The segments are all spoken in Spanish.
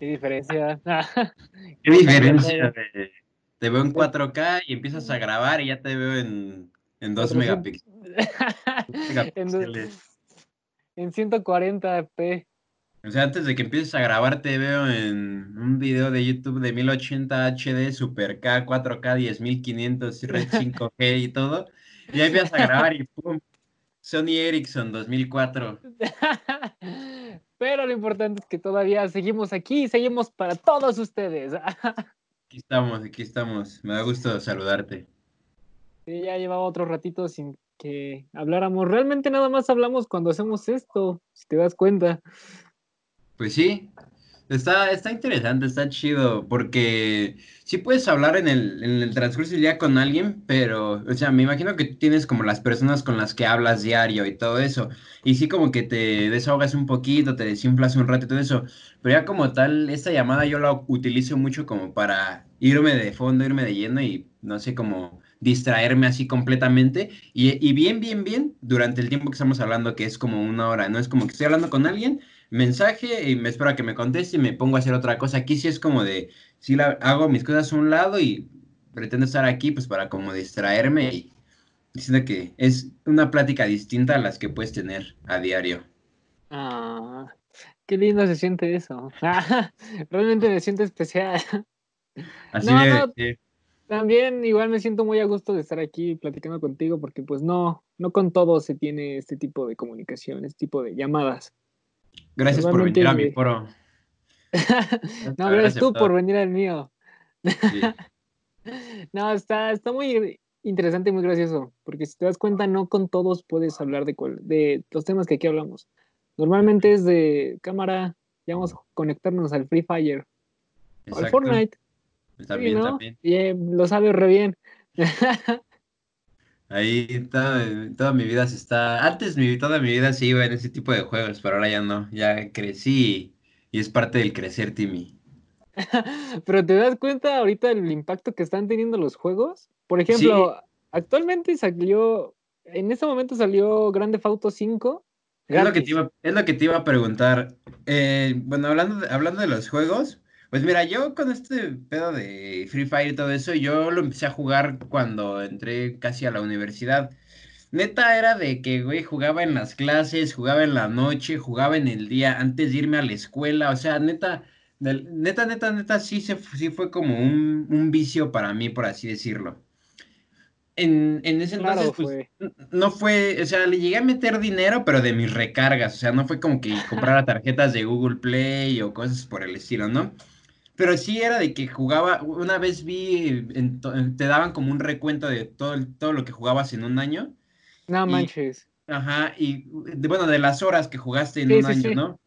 ¿Qué diferencia? ¿Qué diferencia? te veo en 4K y empiezas a grabar y ya te veo en, en 2 megapíxeles. en 140p. O sea, antes de que empieces a grabar, te veo en un video de YouTube de 1080 HD, Super K, 4K, 10500, Red 5G y todo. Y ahí empiezas a grabar y ¡pum! Sony Ericsson 2004. Pero lo importante es que todavía seguimos aquí y seguimos para todos ustedes. aquí estamos, aquí estamos. Me da gusto saludarte. Sí, ya llevaba otro ratito sin que habláramos. Realmente nada más hablamos cuando hacemos esto, si te das cuenta. Pues sí, está, está interesante, está chido, porque sí puedes hablar en el, en el transcurso del día con alguien, pero, o sea, me imagino que tienes como las personas con las que hablas diario y todo eso, y sí como que te desahogas un poquito, te desinflas un rato y todo eso, pero ya como tal, esta llamada yo la utilizo mucho como para irme de fondo, irme de lleno y no sé, como distraerme así completamente y, y bien, bien, bien durante el tiempo que estamos hablando, que es como una hora, ¿no? Es como que estoy hablando con alguien mensaje y me espero a que me conteste y me pongo a hacer otra cosa. Aquí sí es como de, si la, hago mis cosas a un lado y pretendo estar aquí pues para como distraerme y diciendo que es una plática distinta a las que puedes tener a diario. Ah, qué lindo se siente eso. Realmente me siento especial. Así También igual me siento muy a gusto de estar aquí platicando contigo porque pues no, no con todo se tiene este tipo de comunicación, este tipo de llamadas. Gracias por venir a mi foro. no, gracias tú por venir al mío. no, está, está muy interesante y muy gracioso, porque si te das cuenta, no con todos puedes hablar de, de los temas que aquí hablamos. Normalmente es de cámara, ya vamos a conectarnos al Free Fire o al Fortnite. También. Y, eh, lo sabes re bien. Ahí toda, mi vida se está. Antes mi, toda mi vida se iba en ese tipo de juegos, pero ahora ya no. Ya crecí y, es parte del crecer, Timmy. pero te das cuenta ahorita del impacto que están teniendo los juegos. Por ejemplo, actualmente salió. En este momento salió Grande Auto 5. Es lo, que te iba, es lo que te iba a preguntar. Eh, bueno, hablando hablando de los juegos, pues mira, yo con este pedo de Free Fire y todo eso, yo lo empecé a jugar cuando entré casi a la universidad. Neta era de que, güey, jugaba en las clases, jugaba en la noche, jugaba en el día antes de irme a la escuela. O sea, neta, neta, neta, neta, sí, se, sí fue como un, vicio para mí, por así decirlo. En, ese entonces, pues, no fue, o sea, le llegué a meter dinero, pero de mis recargas. O sea, no fue como que comprara tarjetas de Google Play o cosas por el estilo, ¿no? Pero sí era de que jugaba, una vez vi, te daban como un recuento de todo, todo lo que jugabas en un año. No manches. Ajá, y bueno, de las horas que jugaste en un año, ¿no?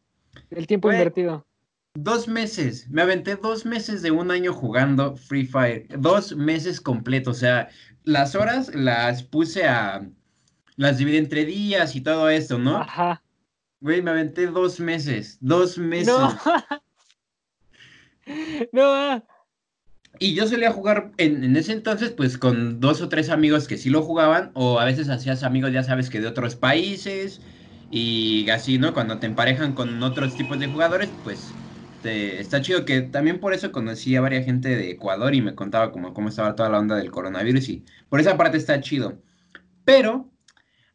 El tiempo invertido. Dos meses, me aventé dos meses de un año jugando Free Fire, dos meses completos, o sea, las horas las puse a, las dividí entre días y todo esto, ¿no? Ajá. Güey, me aventé dos meses, dos meses. No. No. Ah. Y yo solía jugar en, ese entonces, pues con dos o tres amigos que sí lo jugaban, o a veces hacías amigos, ya sabes, que de otros países, y así, ¿no? Cuando te emparejan con otros tipos de jugadores, pues está chido que también por eso conocí a varias gente de Ecuador y me contaba cómo, cómo estaba toda la onda del coronavirus, y por esa parte está chido. Pero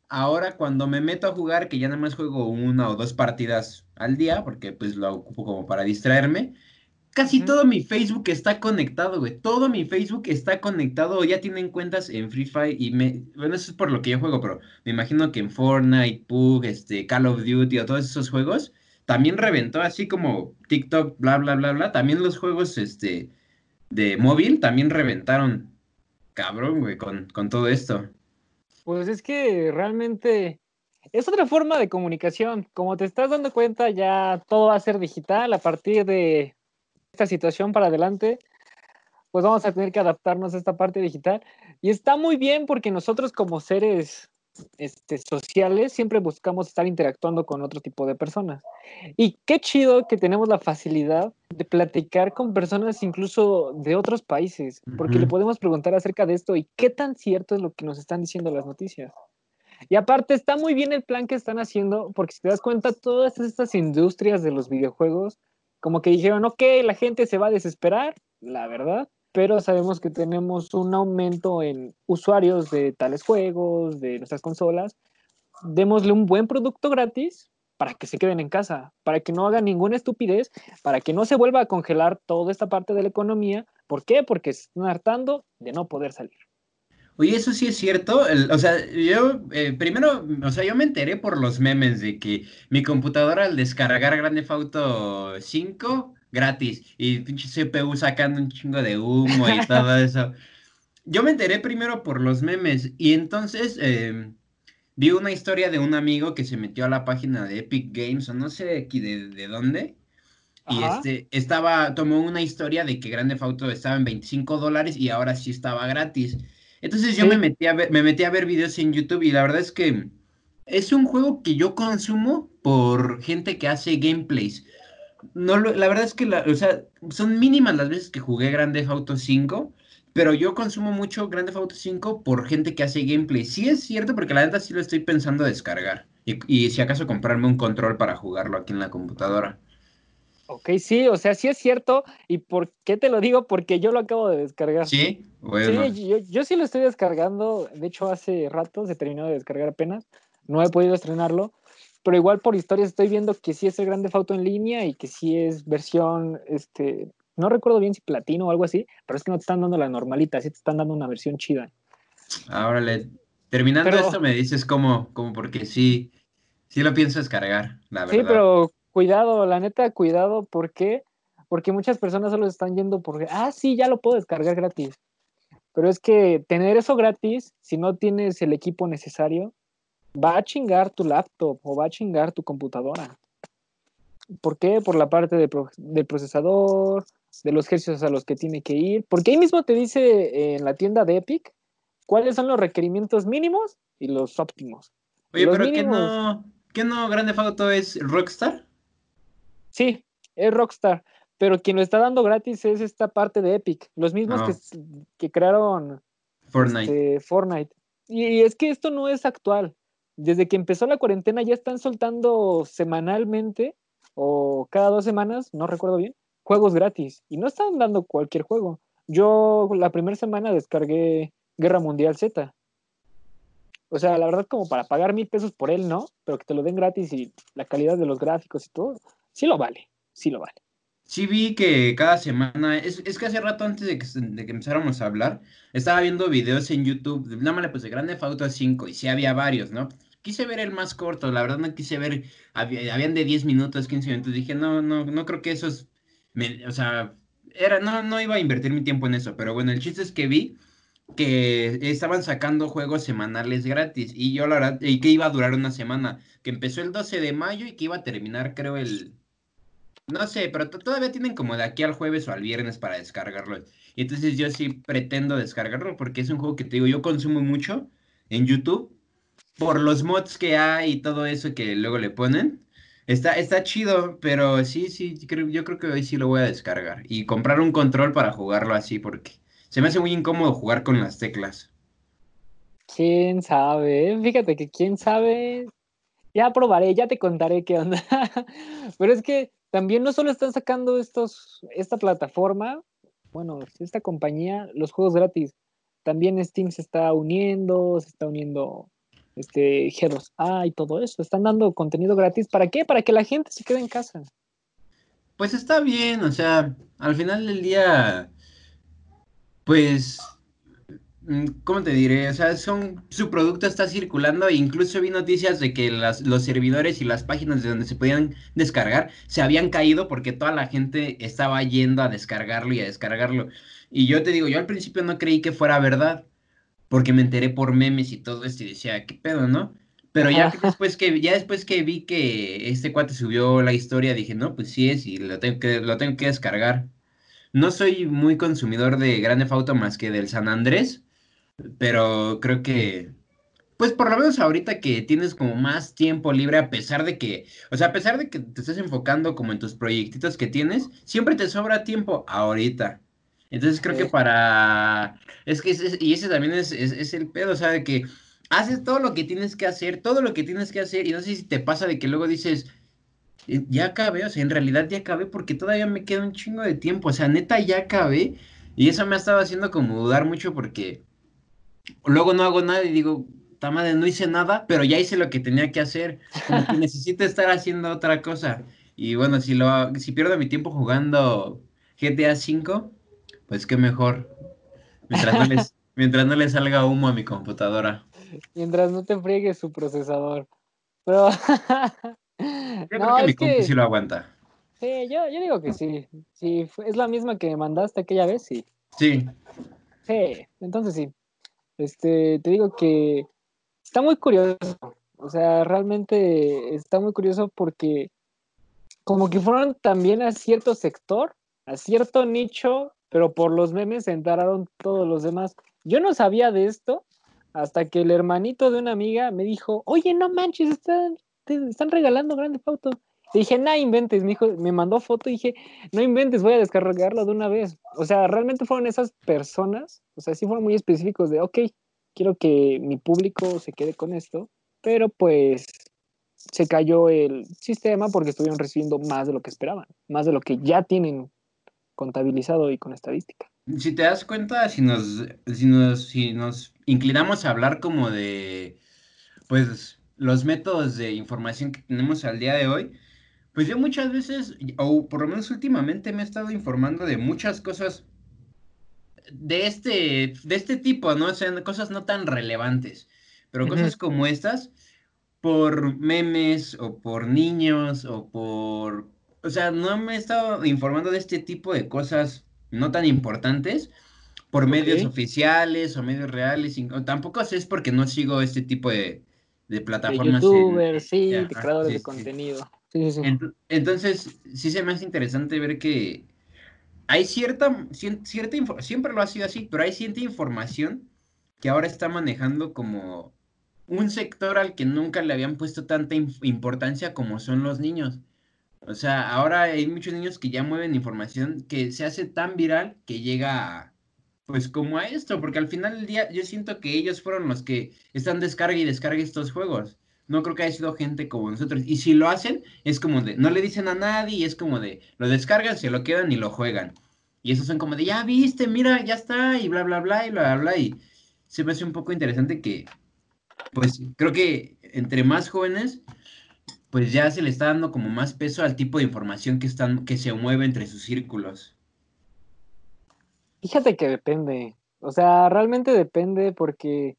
ahora cuando me meto a jugar, que ya nada más juego una o dos partidas al día, porque pues lo ocupo como para distraerme, Casi todo mi Facebook está conectado, güey. Todo mi Facebook está conectado. Ya tienen cuentas en Free Fire y me... Bueno, eso es por lo que yo juego, pero me imagino que en Fortnite, Pug, este, Call of Duty o todos esos juegos también reventó, así como TikTok, bla, bla, bla, bla. También los juegos, este, de móvil también reventaron. Cabrón, güey, con, con todo esto. Pues es que realmente es otra forma de comunicación. Como te estás dando cuenta, ya todo va a ser digital a partir de esta situación para adelante, pues vamos a tener que adaptarnos a esta parte digital. Y está muy bien porque nosotros como seres este, sociales siempre buscamos estar interactuando con otro tipo de personas. Y qué chido que tenemos la facilidad de platicar con personas incluso de otros países, porque le podemos preguntar acerca de esto y qué tan cierto es lo que nos están diciendo las noticias. Y aparte está muy bien el plan que están haciendo, porque si te das cuenta, todas estas industrias de los videojuegos como que dijeron, ok, la gente se va a desesperar, la verdad, pero sabemos que tenemos un aumento en usuarios de tales juegos, de nuestras consolas. Démosle un buen producto gratis para que se queden en casa, para que no hagan ninguna estupidez, para que no se vuelva a congelar toda esta parte de la economía. ¿Por qué? Porque se están hartando de no poder salir. Oye, eso sí es cierto. o sea, yo eh, primero, o sea, yo me enteré por los memes de que mi computadora al descargar Grande Auto 5 gratis y pinche CPU sacando un chingo de humo y todo eso. Yo me enteré primero por los memes y entonces em, vi una historia de un amigo que se metió a la página de Epic Games o no sé aquí de, de dónde. Y este, estaba, tomó una historia de que Grande Auto estaba en 25 dólares y ahora sí estaba gratis. Entonces yo me metí a ver, me metí a ver videos en YouTube y la verdad es que es un juego que yo consumo por gente que hace gameplays. No, la verdad es que o sea, son mínimas las veces que jugué Grande Auto 5, pero yo consumo mucho Grande Auto 5 por gente que hace gameplay. Sí es cierto, porque la neta sí lo estoy pensando descargar. Y, y si acaso comprarme un control para jugarlo aquí en la computadora. Ok, sí, o sea, sí es cierto. ¿Y por qué te lo digo? Porque yo lo acabo de descargar. Sí, bueno. Sí, yo, sí lo estoy descargando. De hecho, hace rato se terminó de descargar apenas. No he podido estrenarlo. Pero igual por historias estoy viendo que sí es el Grande Auto en línea y que sí es versión, este, no recuerdo bien si platino o algo así, pero es que no te están dando la normalita, sí te están dando una versión chida. Ahora, terminando esto me dices cómo, cómo porque sí, sí lo pienso descargar, la verdad. Sí, pero cuidado, la neta, cuidado, ¿por qué? Porque muchas personas solo están yendo porque, ah, sí, ya lo puedo descargar gratis. Pero es que tener eso gratis, si no tienes el equipo necesario, va a chingar tu laptop o va a chingar tu computadora. ¿Por qué? Por la parte del procesador, de los ejercicios a los que tiene que ir. Porque ahí mismo te dice en la tienda de Epic cuáles son los requerimientos mínimos y los óptimos. Oye, pero ¿qué no, ¿qué no Grande Auto es Rockstar? Sí, es Rockstar, pero quien lo está dando gratis es esta parte de Epic, los mismos que, ah. crearon Fortnite. Este, Fortnite. Y es que esto no es actual. Desde que empezó la cuarentena ya están soltando semanalmente o cada dos semanas, no recuerdo bien, juegos gratis. Y no están dando cualquier juego. Yo la primera semana descargué Guerra Mundial Z. O sea, la verdad como para pagar mil pesos por él, ¿no? Pero que te lo den gratis y la calidad de los gráficos y todo, sí lo vale, sí lo vale. Sí vi que cada semana, es, es que hace rato antes de que, de que, empezáramos a hablar, estaba viendo videos en YouTube, nada más le puse Grande Auto 5 y sí había varios, ¿no? Quise ver el más corto, la verdad no quise ver, habían de 10 minutos, 15 minutos, dije, no, no, no creo que eso es, o sea, era, no, no iba a invertir mi tiempo en eso, pero bueno, el chiste es que vi que estaban sacando juegos semanales gratis y yo la verdad, y que iba a durar una semana, que empezó el 12 de mayo y que iba a terminar creo el no sé, pero todavía tienen como de aquí al jueves o al viernes para descargarlo. Y entonces yo sí pretendo descargarlo porque es un juego que te digo, yo consumo mucho en YouTube por los mods que hay y todo eso que luego le ponen. Está, está chido, pero sí, sí, yo creo que hoy sí lo voy a descargar. Y comprar un control para jugarlo así porque se me hace muy incómodo jugar con las teclas. ¿Quién sabe? Fíjate que quién sabe. Ya probaré, ya te contaré qué onda. pero es que también no solo están sacando estos, esta plataforma, bueno, esta compañía, los juegos gratis. También Steam se está uniendo, se está uniendo este G2A y todo eso. Están dando contenido gratis. ¿Para qué? Para que la gente se quede en casa. Pues está bien, o sea, al final del día, pues ¿Cómo te diré? O sea, son, su producto está circulando e incluso vi noticias de que las, los servidores y las páginas de donde se podían descargar se habían caído porque toda la gente estaba yendo a descargarlo y a descargarlo. Y yo te digo, yo al principio no creí que fuera verdad porque me enteré por memes y todo esto y decía, ¿qué pedo, no? Pero ya después que ya después que vi que este cuate subió la historia, dije, no, pues sí es y lo tengo que, lo tengo que descargar. No soy muy consumidor de Grande Auto más que del San Andrés pero creo que, pues por lo menos ahorita que tienes como más tiempo libre, a pesar de que, o sea, a pesar de que te estés enfocando como en tus proyectitos que tienes, siempre te sobra tiempo ahorita. Entonces creo que para, es que, y ese también es, es, el pedo, o sea, de que haces todo lo que tienes que hacer, todo lo que tienes que hacer, y no sé si te pasa de que luego dices, ya acabé, o sea, en realidad ya acabé porque todavía me queda un chingo de tiempo, o sea, neta ya acabé y eso me ha estado haciendo como dudar mucho porque luego no hago nada y digo, madre, no hice nada, pero ya hice lo que tenía que hacer, como que necesito estar haciendo otra cosa. Y bueno, si lo si pierdo mi tiempo jugando GTA V, pues qué mejor. Mientras no les, mientras no le salga humo a mi computadora. Mientras no te friegue su procesador. Pero Yo creo que mi compu sí lo aguanta. Sí, yo, yo digo que sí. Sí, es la misma que mandaste aquella vez, sí. Sí. Sí, entonces sí. Este, te digo que está muy curioso. O sea, realmente está muy curioso porque como que fueron también a cierto sector, a cierto nicho, pero por los memes se todos los demás. Yo no sabía de esto hasta que el hermanito de una amiga me dijo, oye, no manches, están están regalando Grande Auto. Dije, no inventes, mi hijo me mandó foto y dije, no inventes, voy a descargarlo de una vez. O sea, realmente fueron esas personas, o sea, sí fueron muy específicos de, ok, quiero que mi público se quede con esto, pero pues se cayó el sistema porque estuvieron recibiendo más de lo que esperaban, más de lo que ya tienen contabilizado y con estadística. Si te das cuenta, si nos, si nos, si nos inclinamos a hablar como de, pues, los métodos de información que tenemos al día de hoy, pues yo muchas veces, o por lo menos últimamente me he estado informando de muchas cosas de este, de este tipo, ¿no? O sea, cosas no tan relevantes, pero cosas como estas, por memes o por niños o por... O sea, no me he estado informando de este tipo de cosas no tan importantes por medios oficiales o medios reales. tampoco sé es porque no sigo este tipo de, de plataformas. De youtubers, sí, de creadores de contenido. Entonces, sí se me hace interesante ver que hay cierta, cierta siempre lo ha sido así, pero hay cierta información que ahora está manejando como un sector al que nunca le habían puesto tanta importancia como son los niños. O sea, ahora hay muchos niños que ya mueven información que se hace tan viral que llega pues como a esto, porque al final del día yo siento que ellos fueron los que están descarga y descarga estos juegos. No creo que haya sido gente como nosotros. Y si lo hacen, es como de, no le dicen a nadie, es como de, lo descargan, se lo quedan y lo juegan. Y esos son como de, ya viste, mira, ya está, y bla, bla, bla, y bla, bla, bla. Y se me hace un poco interesante que, pues creo que entre más jóvenes, pues ya se le está dando como más peso al tipo de información que, están, que se mueve entre sus círculos. Fíjate que depende. O sea, realmente depende porque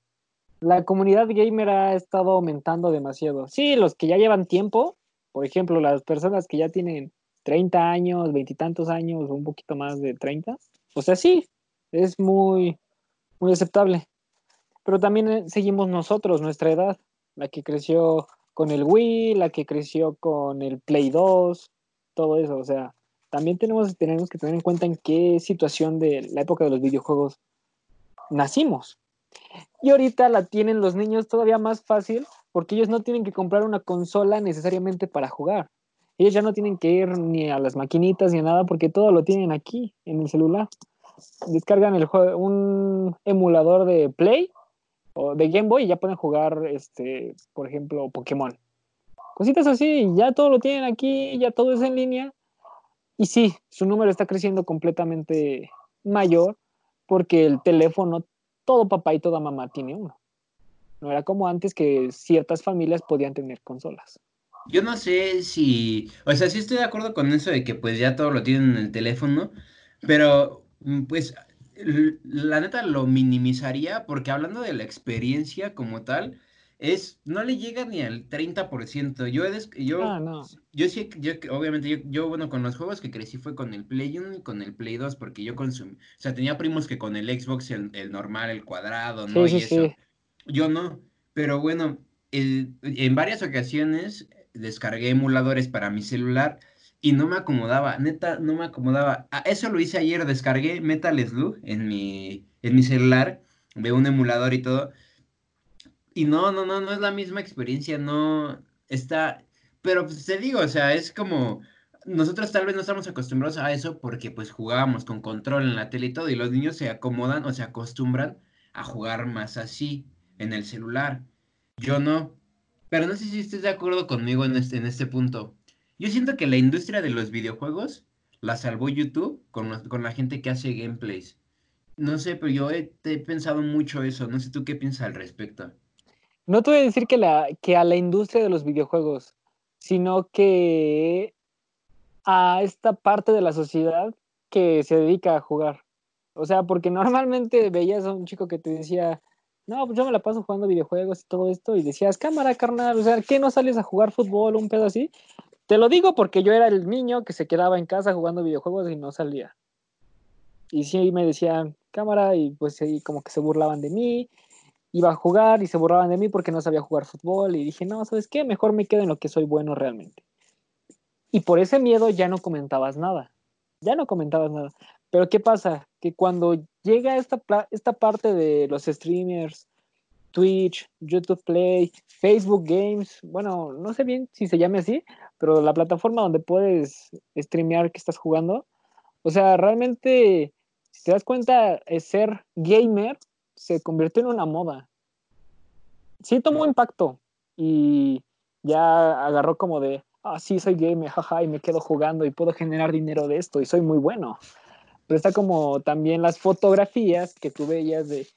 la comunidad gamer ha estado aumentando demasiado. Sí, los que ya llevan tiempo, por ejemplo, las personas que ya tienen 30 años, veintitantos años un poquito más de 30, o sea, sí, es muy, muy aceptable. Pero también eh, seguimos nosotros, nuestra edad, la que creció con el Wii, la que creció con el Play 2, todo eso, o sea, también tenemos, tenemos que tener en cuenta en qué situación de la época de los videojuegos nacimos. Y ahorita la tienen los niños todavía más fácil porque ellos no tienen que comprar una consola necesariamente para jugar. Ellos ya no tienen que ir ni a las maquinitas ni a nada porque todo lo tienen aquí en el celular. Descargan el un emulador de Play o de Game Boy y ya pueden jugar, este, por ejemplo, Pokémon. Cositas así, ya todo lo tienen aquí, ya todo es en línea y sí, su número está creciendo completamente mayor porque el teléfono, todo papá y toda mamá tiene uno. No era como antes que ciertas familias podían tener consolas. Yo no sé si, o sea, sí estoy de acuerdo con eso de que pues ya todo lo tienen en el teléfono, pero mm, pues la neta lo minimizaría porque hablando de la experiencia como tal, es, no le llega ni al 30%. Yo, yo, ah, yo sí, yo, obviamente, yo, yo, bueno, con los juegos que crecí fue con el Play 1 y con el Play 2, porque yo consumí, o sea, tenía primos que con el Xbox, el, normal, el cuadrado, ¿no? y eso. Yo no, pero bueno, en varias ocasiones descargué emuladores para mi celular y no me acomodaba, neta, no me acomodaba. A eso lo hice ayer, descargué Metal Slug en mi, en mi celular, de un emulador y todo y no, no, no, no es la misma experiencia, no está, pero pues te digo, o sea, es como, nosotros tal vez no estamos acostumbrados a eso porque pues jugábamos con control en la tele y todo, y los niños se acomodan o se acostumbran a jugar más así en el celular. Yo no, pero no sé si estés de acuerdo conmigo en este, en este punto. Yo siento que la industria de los videojuegos la salvó YouTube con, con la gente que hace gameplays. No sé, pero yo he, pensado mucho eso. No sé tú qué piensas al respecto. No te voy a decir que, a la industria de los videojuegos, sino que a esta parte de la sociedad que se dedica a jugar. O sea, porque normalmente veías a un chico que te decía, no, pues yo me la paso jugando videojuegos y todo esto, y decías, cámara, carnal, o sea, ¿qué no sales a jugar fútbol o un pedo así? Te lo digo porque yo era el niño que se quedaba en casa jugando videojuegos y no salía. Y sí me decían, cámara, y pues ahí como que se burlaban de mí, iba a jugar y se burlaban de mí porque no sabía jugar fútbol, y dije, no, ¿sabes qué? Mejor me quedo en lo que soy bueno realmente. Y por ese miedo ya no comentabas nada, ya no comentabas nada. Pero ¿qué pasa? Que cuando llega esta, esta parte de los streamers, Twitch, YouTube Play, Facebook Games, bueno, no sé bien si se llame así, pero la plataforma donde puedes streamear que estás jugando, o sea, realmente, si te das cuenta, ser gamer se convirtió en una moda. Sí tomó impacto y ya agarró como de, ah, sí, soy gamer, jaja, y me quedo jugando y puedo generar dinero de esto y soy muy bueno. Pero está como también las fotografías que tú veías de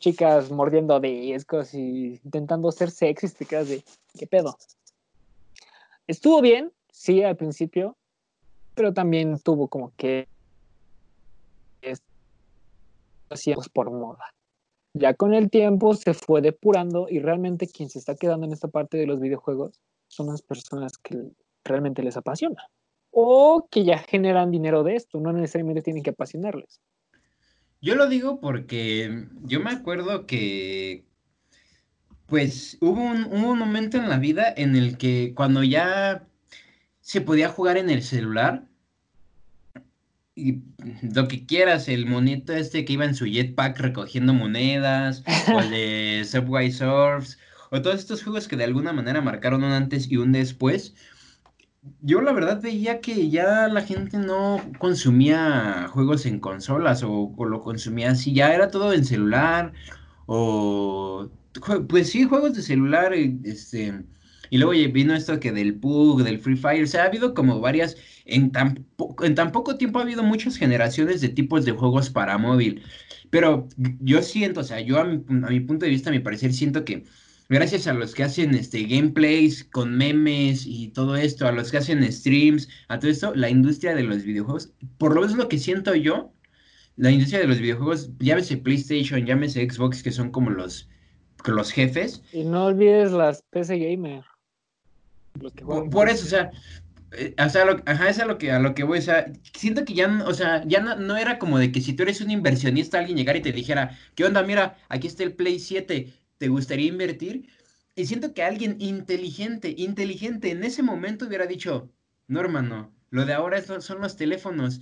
chicas mordiendo discos y intentando ser sexy, te quedas de, ¿qué pedo? Estuvo bien, sí, al principio, pero también tuvo como que hacíamos por moda. Ya con el tiempo se fue depurando y realmente quien se está quedando en esta parte de los videojuegos son las personas que realmente les apasiona o que ya generan dinero de esto, no necesariamente tienen que apasionarles. Yo lo digo porque yo me acuerdo que, pues, hubo un, un, momento en la vida en el que cuando ya se podía jugar en el celular, y lo que quieras, el monito este que iba en su jetpack recogiendo monedas, o el de Subway Surfs, o todos estos juegos que de alguna manera marcaron un antes y un después, yo la verdad veía que ya la gente no consumía juegos en consolas o, lo consumía así, ya era todo en celular o pues sí, juegos de celular, este, y luego vino esto que del PUG, del Free Fire, o sea, ha habido como varias, en tan, en tan poco tiempo ha habido muchas generaciones de tipos de juegos para móvil, pero yo siento, o sea, yo a mi, a mi punto de vista, a mi parecer, siento que gracias a los que hacen este gameplays con memes y todo esto, a los que hacen streams, a todo esto, la industria de los videojuegos, por lo menos lo que siento yo, la industria de los videojuegos, llámese PlayStation, llámese Xbox, que son como los, los jefes. Y no olvides las PC Gamer. por, eso, o sea, eh, o sea, ajá, es lo que a lo que voy, siento que ya, o sea, ya no, no, era como de que si tú eres un inversionista, alguien llegara y te dijera, ¿qué onda? Mira, aquí está el Play 7, te gustaría invertir. Y siento que alguien inteligente, inteligente en ese momento hubiera dicho, no hermano, lo de ahora son los teléfonos.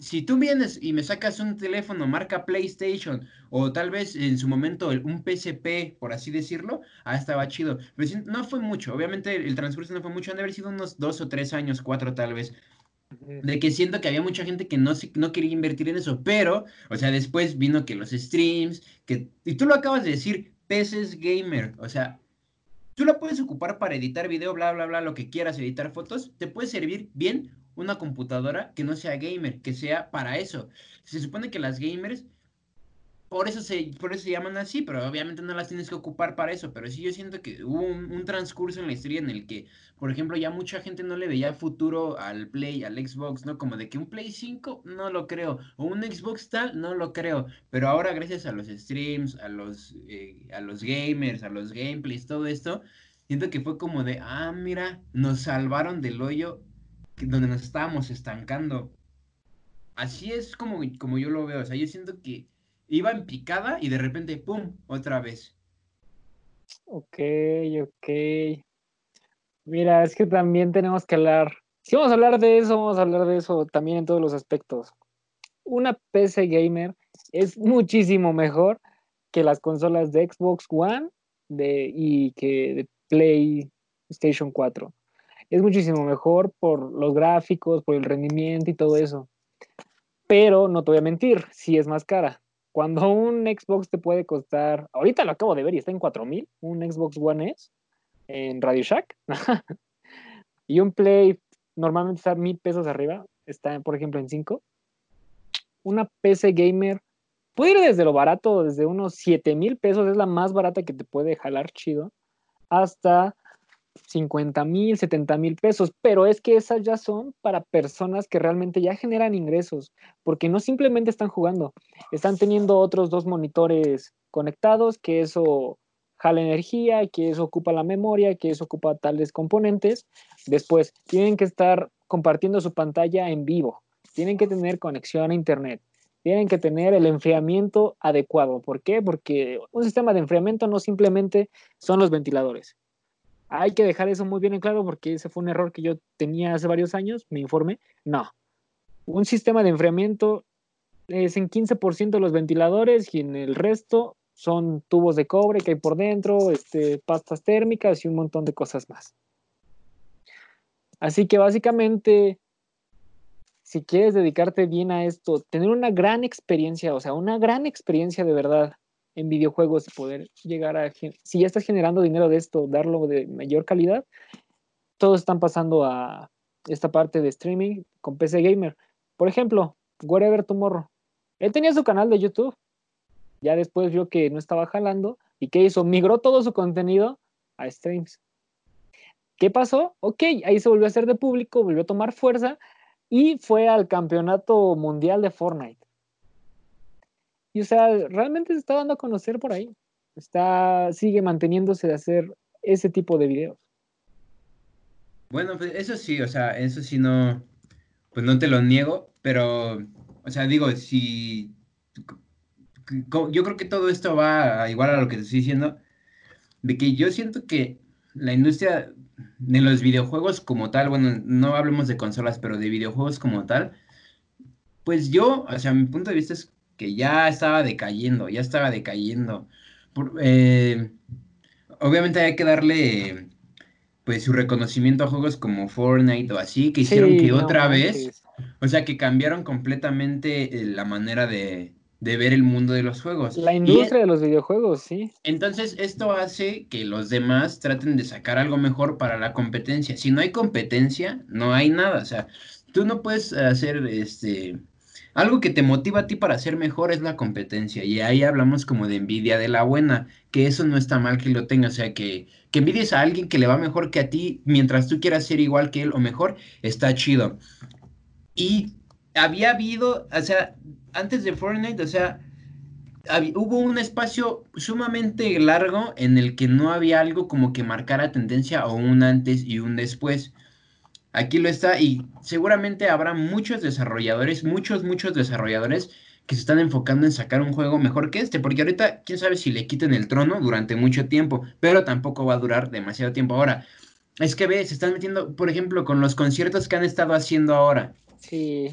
Si tú vienes y me sacas un teléfono marca PlayStation o tal vez en su momento un PSP, por así decirlo, ah, estaba chido. Pero no fue mucho, obviamente el transcurso no fue mucho, han de haber sido unos dos o tres años, cuatro tal vez de que siento que había mucha gente que no, no quería invertir en eso, pero, o sea, después vino que los streams, que, y tú lo acabas de decir, peces gamer. O sea, tú la puedes ocupar para editar video, bla, bla, bla, lo que quieras, editar fotos. Te puede servir bien una computadora que no sea gamer, que sea para eso. Se supone que las gamers por eso se, por eso se llaman así, pero obviamente no las tienes que ocupar para eso. Pero sí yo siento que hubo un, transcurso en la historia en el que, por ejemplo, ya mucha gente no le veía futuro al Play, al Xbox, ¿no? Como de que un Play 5 no lo creo, o un Xbox tal, no lo creo. Pero ahora gracias a los streams, a los, eh, a los gamers, a los gameplays, todo esto, siento que fue como de, ah, mira, nos salvaron del hoyo donde nos estábamos estancando. Así es como, como yo lo veo. O sea, yo siento que iba en picada y de repente, ¡pum!, otra vez. Ok, ok. Mira, es que también tenemos que hablar, si vamos a hablar de eso, vamos a hablar de eso también en todos los aspectos. Una PC gamer es muchísimo mejor que las consolas de Xbox One y que de PlayStation 4. Es muchísimo mejor por los gráficos, por el rendimiento y todo eso. Pero no te voy a mentir, sí es más cara. Cuando un Xbox te puede costar, ahorita lo acabo de ver y está en 4000, un Xbox One S en Radio Shack. y un Play normalmente está mil pesos arriba, está por ejemplo en 5, una PC gamer puede ir desde lo barato, desde unos 7 mil pesos, es la más barata que te puede jalar chido, hasta 50 mil, 70 mil pesos, pero es que esas ya son para personas que realmente ya generan ingresos, porque no simplemente están jugando, están teniendo otros dos monitores conectados, que eso jala energía, que eso ocupa la memoria, que eso ocupa tales componentes. Después, tienen que estar compartiendo su pantalla en vivo, tienen que tener conexión a Internet, tienen que tener el enfriamiento adecuado. ¿Por qué? Porque un sistema de enfriamiento no simplemente son los ventiladores. Hay que dejar eso muy bien en claro porque ese fue un error que yo tenía hace varios años, me informé. No. Un sistema de enfriamiento es en 15% de los ventiladores y en el resto son tubos de cobre que hay por dentro, este, pastas térmicas y un montón de cosas más. Así que básicamente, si quieres dedicarte bien a esto, tener una gran experiencia, o sea, una gran experiencia de verdad en videojuegos y poder llegar a, si ya estás generando dinero de esto, darlo de mayor calidad, todos están pasando a esta parte de streaming con PC Gamer. Por ejemplo, Whatever Tomorrow. Él tenía su canal de YouTube ya después vio que no estaba jalando y ¿qué hizo? Migró todo su contenido a streams. ¿Qué pasó? Ok, ahí se volvió a hacer de público, volvió a tomar fuerza y fue al campeonato mundial de Fortnite. Y o sea, realmente se está dando a conocer por ahí. Está, sigue manteniéndose de hacer ese tipo de videos. Bueno, pues eso sí, o sea, eso sí no, pues no te lo niego, pero, o sea, digo, si yo creo que todo esto va igual a lo que te estoy diciendo, de que yo siento que la industria de los videojuegos como tal, bueno, no hablemos de consolas, pero de videojuegos como tal, pues yo, o sea, mi punto de vista es que ya estaba decayendo, ya estaba decayendo. Eh, obviamente hay que darle pues su reconocimiento a juegos como Fortnite o así, que hicieron que otra vez, o sea, que cambiaron completamente eh, la manera de, de ver el mundo de los juegos. La industria de los videojuegos, sí. Entonces, esto hace que los demás traten de sacar algo mejor para la competencia. Si no hay competencia, no hay nada. O sea, tú no puedes hacer este. Algo que te motiva a ti para ser mejor es la competencia. Y ahí hablamos como de envidia de la buena, que eso no está mal que lo tengas. O sea, que, que envidies a alguien que le va mejor que a ti mientras tú quieras ser igual que él o mejor, está chido. Y había habido, o sea, antes de Fortnite, o sea, hubo un espacio sumamente largo en el que no había algo como que marcara tendencia o un antes y un después. Aquí lo está y seguramente habrá muchos desarrolladores, muchos, muchos desarrolladores que se están enfocando en sacar un juego mejor que este, porque ahorita quién sabe si le quiten el trono durante mucho tiempo, pero tampoco va a durar demasiado tiempo. Ahora, es que ve, se están metiendo, por ejemplo, con los conciertos que han estado haciendo ahora. Sí.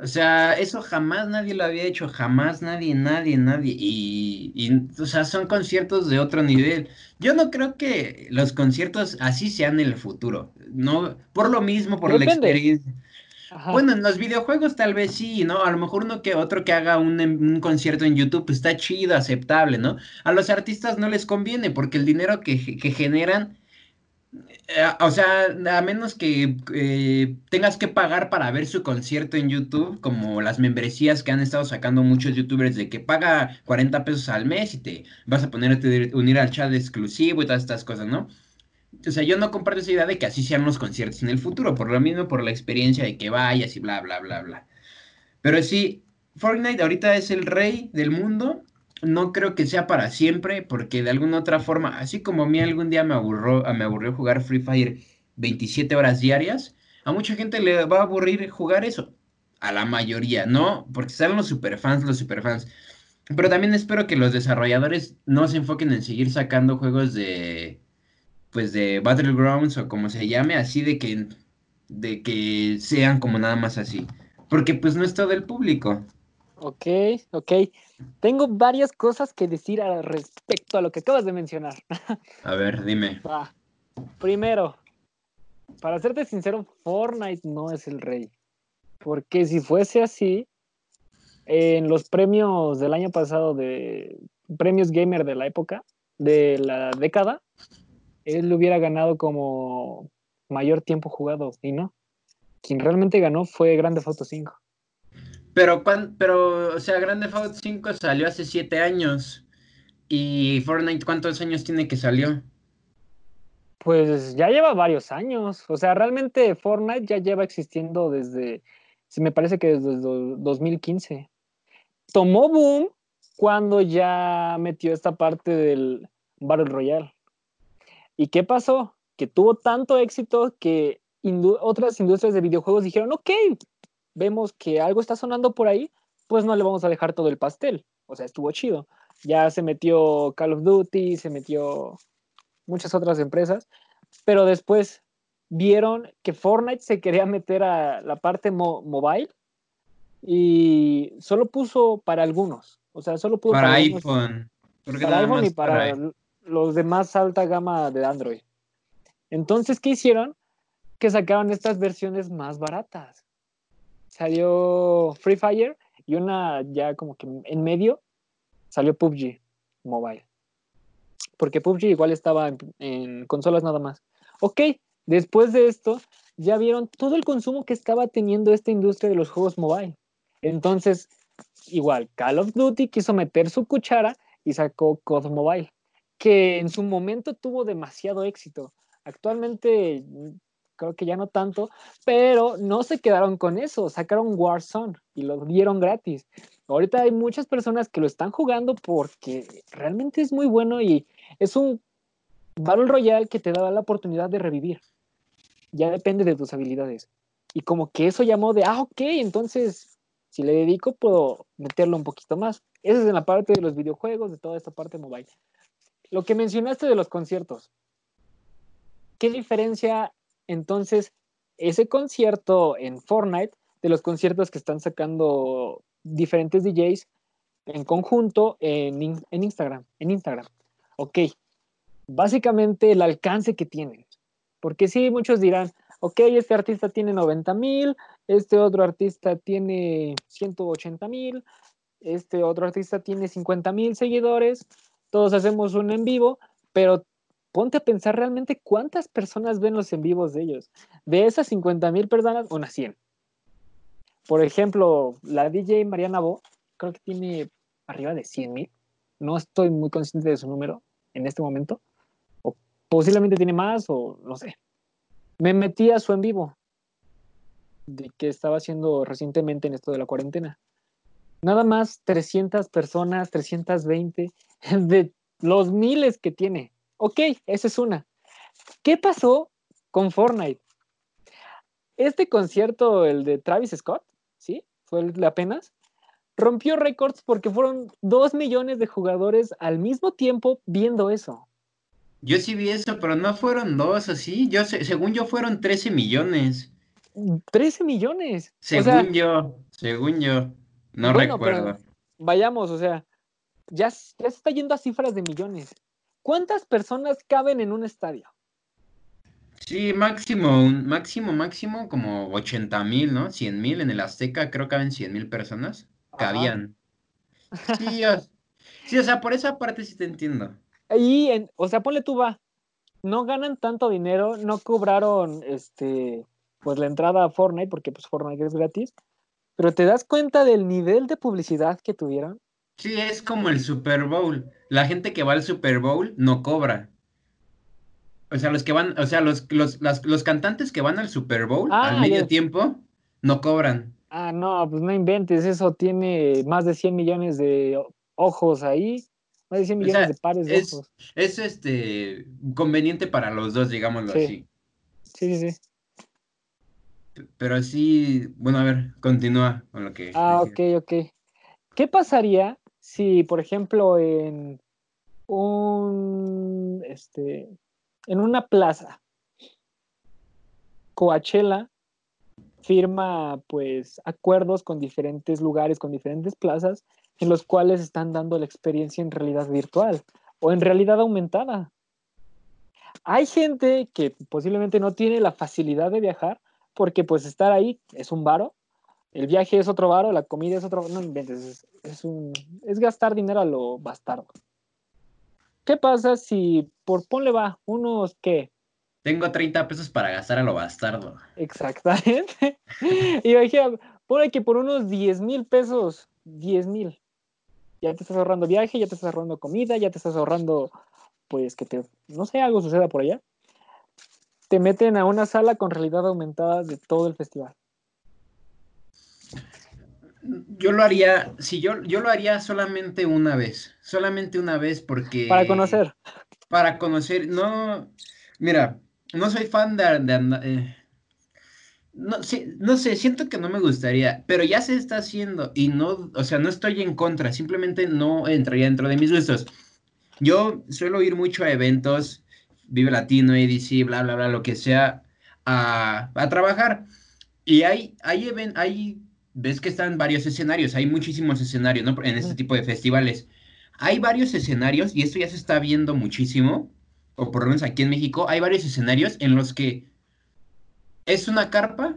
O sea, eso jamás nadie lo había hecho, jamás nadie, nadie, nadie. Y, y, o sea, son conciertos de otro nivel. Yo no creo que los conciertos así sean en el futuro. No, por lo mismo, por la experiencia. Bueno, en los videojuegos tal vez sí, ¿no? A lo mejor uno que otro que haga un, un, concierto en YouTube pues, está chido, aceptable, ¿no? A los artistas no les conviene porque el dinero que, que generan eh, o sea, a menos que eh, tengas que pagar para ver su concierto en YouTube, como las membresías que han estado sacando muchos youtubers de que paga 40 pesos al mes y te vas a poner a unir al chat exclusivo y todas estas cosas, ¿no? O sea, yo no comparto esa idea de que así sean los conciertos en el futuro, por lo mismo, por la experiencia de que vayas y bla, bla, bla, bla. Pero sí, Fortnite ahorita es el rey del mundo no creo que sea para siempre, porque de alguna otra forma, así como a mí algún día me aburrió, me aburrió jugar Free Fire 27 horas diarias, a mucha gente le va a aburrir jugar eso. A la mayoría, ¿no? Porque salen los superfans, los superfans. Pero también espero que los desarrolladores no se enfoquen en seguir sacando juegos de. Pues de Battlegrounds o como se llame, así de que. de que sean como nada más así. Porque pues no es todo el público. Ok, ok. Tengo varias cosas que decir al respecto a lo que acabas de mencionar. A ver, dime. Primero, para serte sincero, Fortnite no es el rey. Porque si fuese así, en los premios del año pasado de premios gamer de la época, de la década, él hubiera ganado como mayor tiempo jugado y no. Quien realmente ganó fue Grande Auto 5. Pero, pero, o sea, Grande Auto 5 salió hace siete años. ¿Y Fortnite cuántos años tiene que salió? Pues ya lleva varios años. O sea, realmente Fortnite ya lleva existiendo desde, se me parece que desde 2015. Tomó boom cuando ya metió esta parte del Battle Royale. ¿Y qué pasó? Que tuvo tanto éxito que otras industrias de videojuegos dijeron, ok, vemos que algo está sonando por ahí, pues no le vamos a dejar todo el pastel. O sea, estuvo chido. Ya se metió Call of Duty, se metió muchas otras empresas, pero después vieron que Fortnite se quería meter a la parte mobile y solo puso para algunos. O sea, solo puso para, iPhone. Para iPhone y para, los de más alta gama de Android. Entonces, ¿qué hicieron? Que sacaron estas versiones más baratas. Salió Free Fire y una ya como que en medio salió PUBG Mobile. Porque PUBG igual estaba en, consolas nada más. Ok, después de esto, ya vieron todo el consumo que estaba teniendo esta industria de los juegos mobile. Entonces, igual, Call of Duty quiso meter su cuchara y sacó COD Mobile, que en su momento tuvo demasiado éxito. Actualmente creo que ya no tanto, pero no se quedaron con eso, sacaron Warzone y lo dieron gratis. Ahorita hay muchas personas que lo están jugando porque realmente es muy bueno y es un Battle Royale que te da la oportunidad de revivir. Ya depende de tus habilidades. Y como que eso llamó de, ah, ok, entonces si le dedico puedo meterlo un poquito más. Eso es en la parte de los videojuegos, de toda esta parte mobile. Lo que mencionaste de los conciertos. ¿Qué diferencia entonces ese concierto en Fortnite de los conciertos que están sacando diferentes DJs en conjunto en, Instagram, en Instagram. Ok, básicamente el alcance que tienen. Porque sí, muchos dirán, ok, este artista tiene 90 mil, este otro artista tiene 180 mil, este otro artista tiene 50 mil seguidores, todos hacemos un en vivo, pero ponte a pensar realmente cuántas personas ven los en vivos de ellos. De esas 50 mil personas, unas 100. Por ejemplo, la DJ Mariana Bo, creo que tiene arriba de 100 mil. No estoy muy consciente de su número en este momento. O posiblemente tiene más, o no sé. Me metí a su en vivo de que estaba haciendo recientemente en esto de la cuarentena. Nada más 300 personas, 320, de los miles que tiene. Ok, esa es una. ¿Qué pasó con Fortnite? Este concierto, el de Travis Scott, fue el de apenas, rompió récords porque fueron dos millones de jugadores al mismo tiempo viendo eso. Yo sí vi eso, pero no fueron dos así. Yo según yo fueron 13 millones. 13 millones. Según yo, según yo. No recuerdo. vayamos, o sea, ya, ya se está yendo a cifras de millones. ¿Cuántas personas caben en un estadio? Sí, máximo, máximo, máximo, como 80 mil, ¿no? 100 mil en el Azteca, creo que caben 100 mil personas. Cabían. Sí, o, sea, por esa parte sí te entiendo. Y, en, o sea, ponle tú va, no ganan tanto dinero, no cobraron, este, pues la entrada a Fortnite, porque pues Fortnite es gratis, pero te das cuenta del nivel de publicidad que tuvieron. Sí, es como el Super Bowl. La gente que va al Super Bowl no cobra. O sea, los que van, o sea, los, los, cantantes que van al Super Bowl al ah, medio tiempo no cobran. Ah, no, pues no inventes, eso tiene más de 100 millones de ojos ahí, más de 100 millones de pares de ojos. Es este conveniente para los dos, digámoslo así. Sí, sí, sí. Pero sí, bueno, a ver, continúa con lo que. Ah, ok, ok. ¿Qué pasaría si, por ejemplo, en un este en una plaza. Coachella firma pues acuerdos con diferentes lugares, con diferentes plazas, en los cuales están dando la experiencia en realidad virtual o en realidad aumentada. Hay gente que posiblemente no tiene la facilidad de viajar porque pues estar ahí es un varo, el viaje es otro varo, la comida es otro, no inventes, es, un, es gastar dinero a lo bastardo. ¿Qué pasa si por ponle va unos qué? tengo 30 pesos para gastar a lo bastardo. Exactamente. y dije, pone que por unos 10 mil pesos, 10 mil, ya te estás ahorrando viaje, ya te estás ahorrando comida, ya te estás ahorrando, pues que te, no sé, algo suceda por allá. Te meten a una sala con realidad aumentada de todo el festival. Yo lo haría, si yo, yo lo haría solamente una vez, solamente una vez porque... Para conocer. Para conocer, no, mira, no soy fan de, eh, no, sí, no sé, siento que no me gustaría, pero ya se está haciendo y no, o sea, no estoy en contra, simplemente no entraría dentro de mis gustos. Yo suelo ir mucho a eventos, Vive Latino, EDC, bla, bla, bla, lo que sea, a, a trabajar. Y hay, hay, hay, ves que están varios escenarios, hay muchísimos escenarios, ¿no? En este tipo de festivales. Hay varios escenarios, y esto ya se está viendo muchísimo, o por lo menos aquí en México, hay varios escenarios en los que es una carpa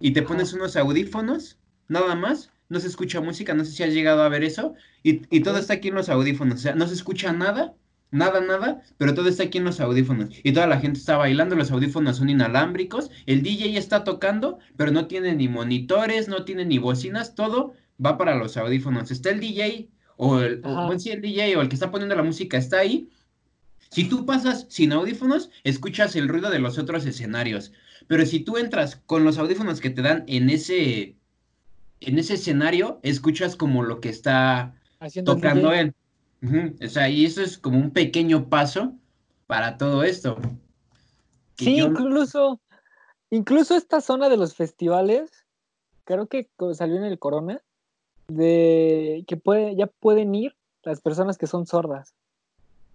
y te pones unos audífonos, nada más, no se escucha música, no sé si has llegado a ver eso, y, y todo está aquí en los audífonos, o sea, no se escucha nada, nada, nada, pero todo está aquí en los audífonos, y toda la gente está bailando, los audífonos son inalámbricos, el DJ está tocando, pero no tiene ni monitores, no tiene ni bocinas, todo va para los audífonos, está el DJ, o el, o, el DJ o el que está poniendo la música está ahí, si tú pasas sin audífonos, escuchas el ruido de los otros escenarios. Pero si tú entras con los audífonos que te dan en ese, en ese escenario, escuchas como lo que está tocando él. O sea, y eso es como un pequeño paso para todo esto. Sí, incluso, incluso esta zona de los festivales, creo que salió en el Corona, de que puede, ya pueden ir las personas que son sordas.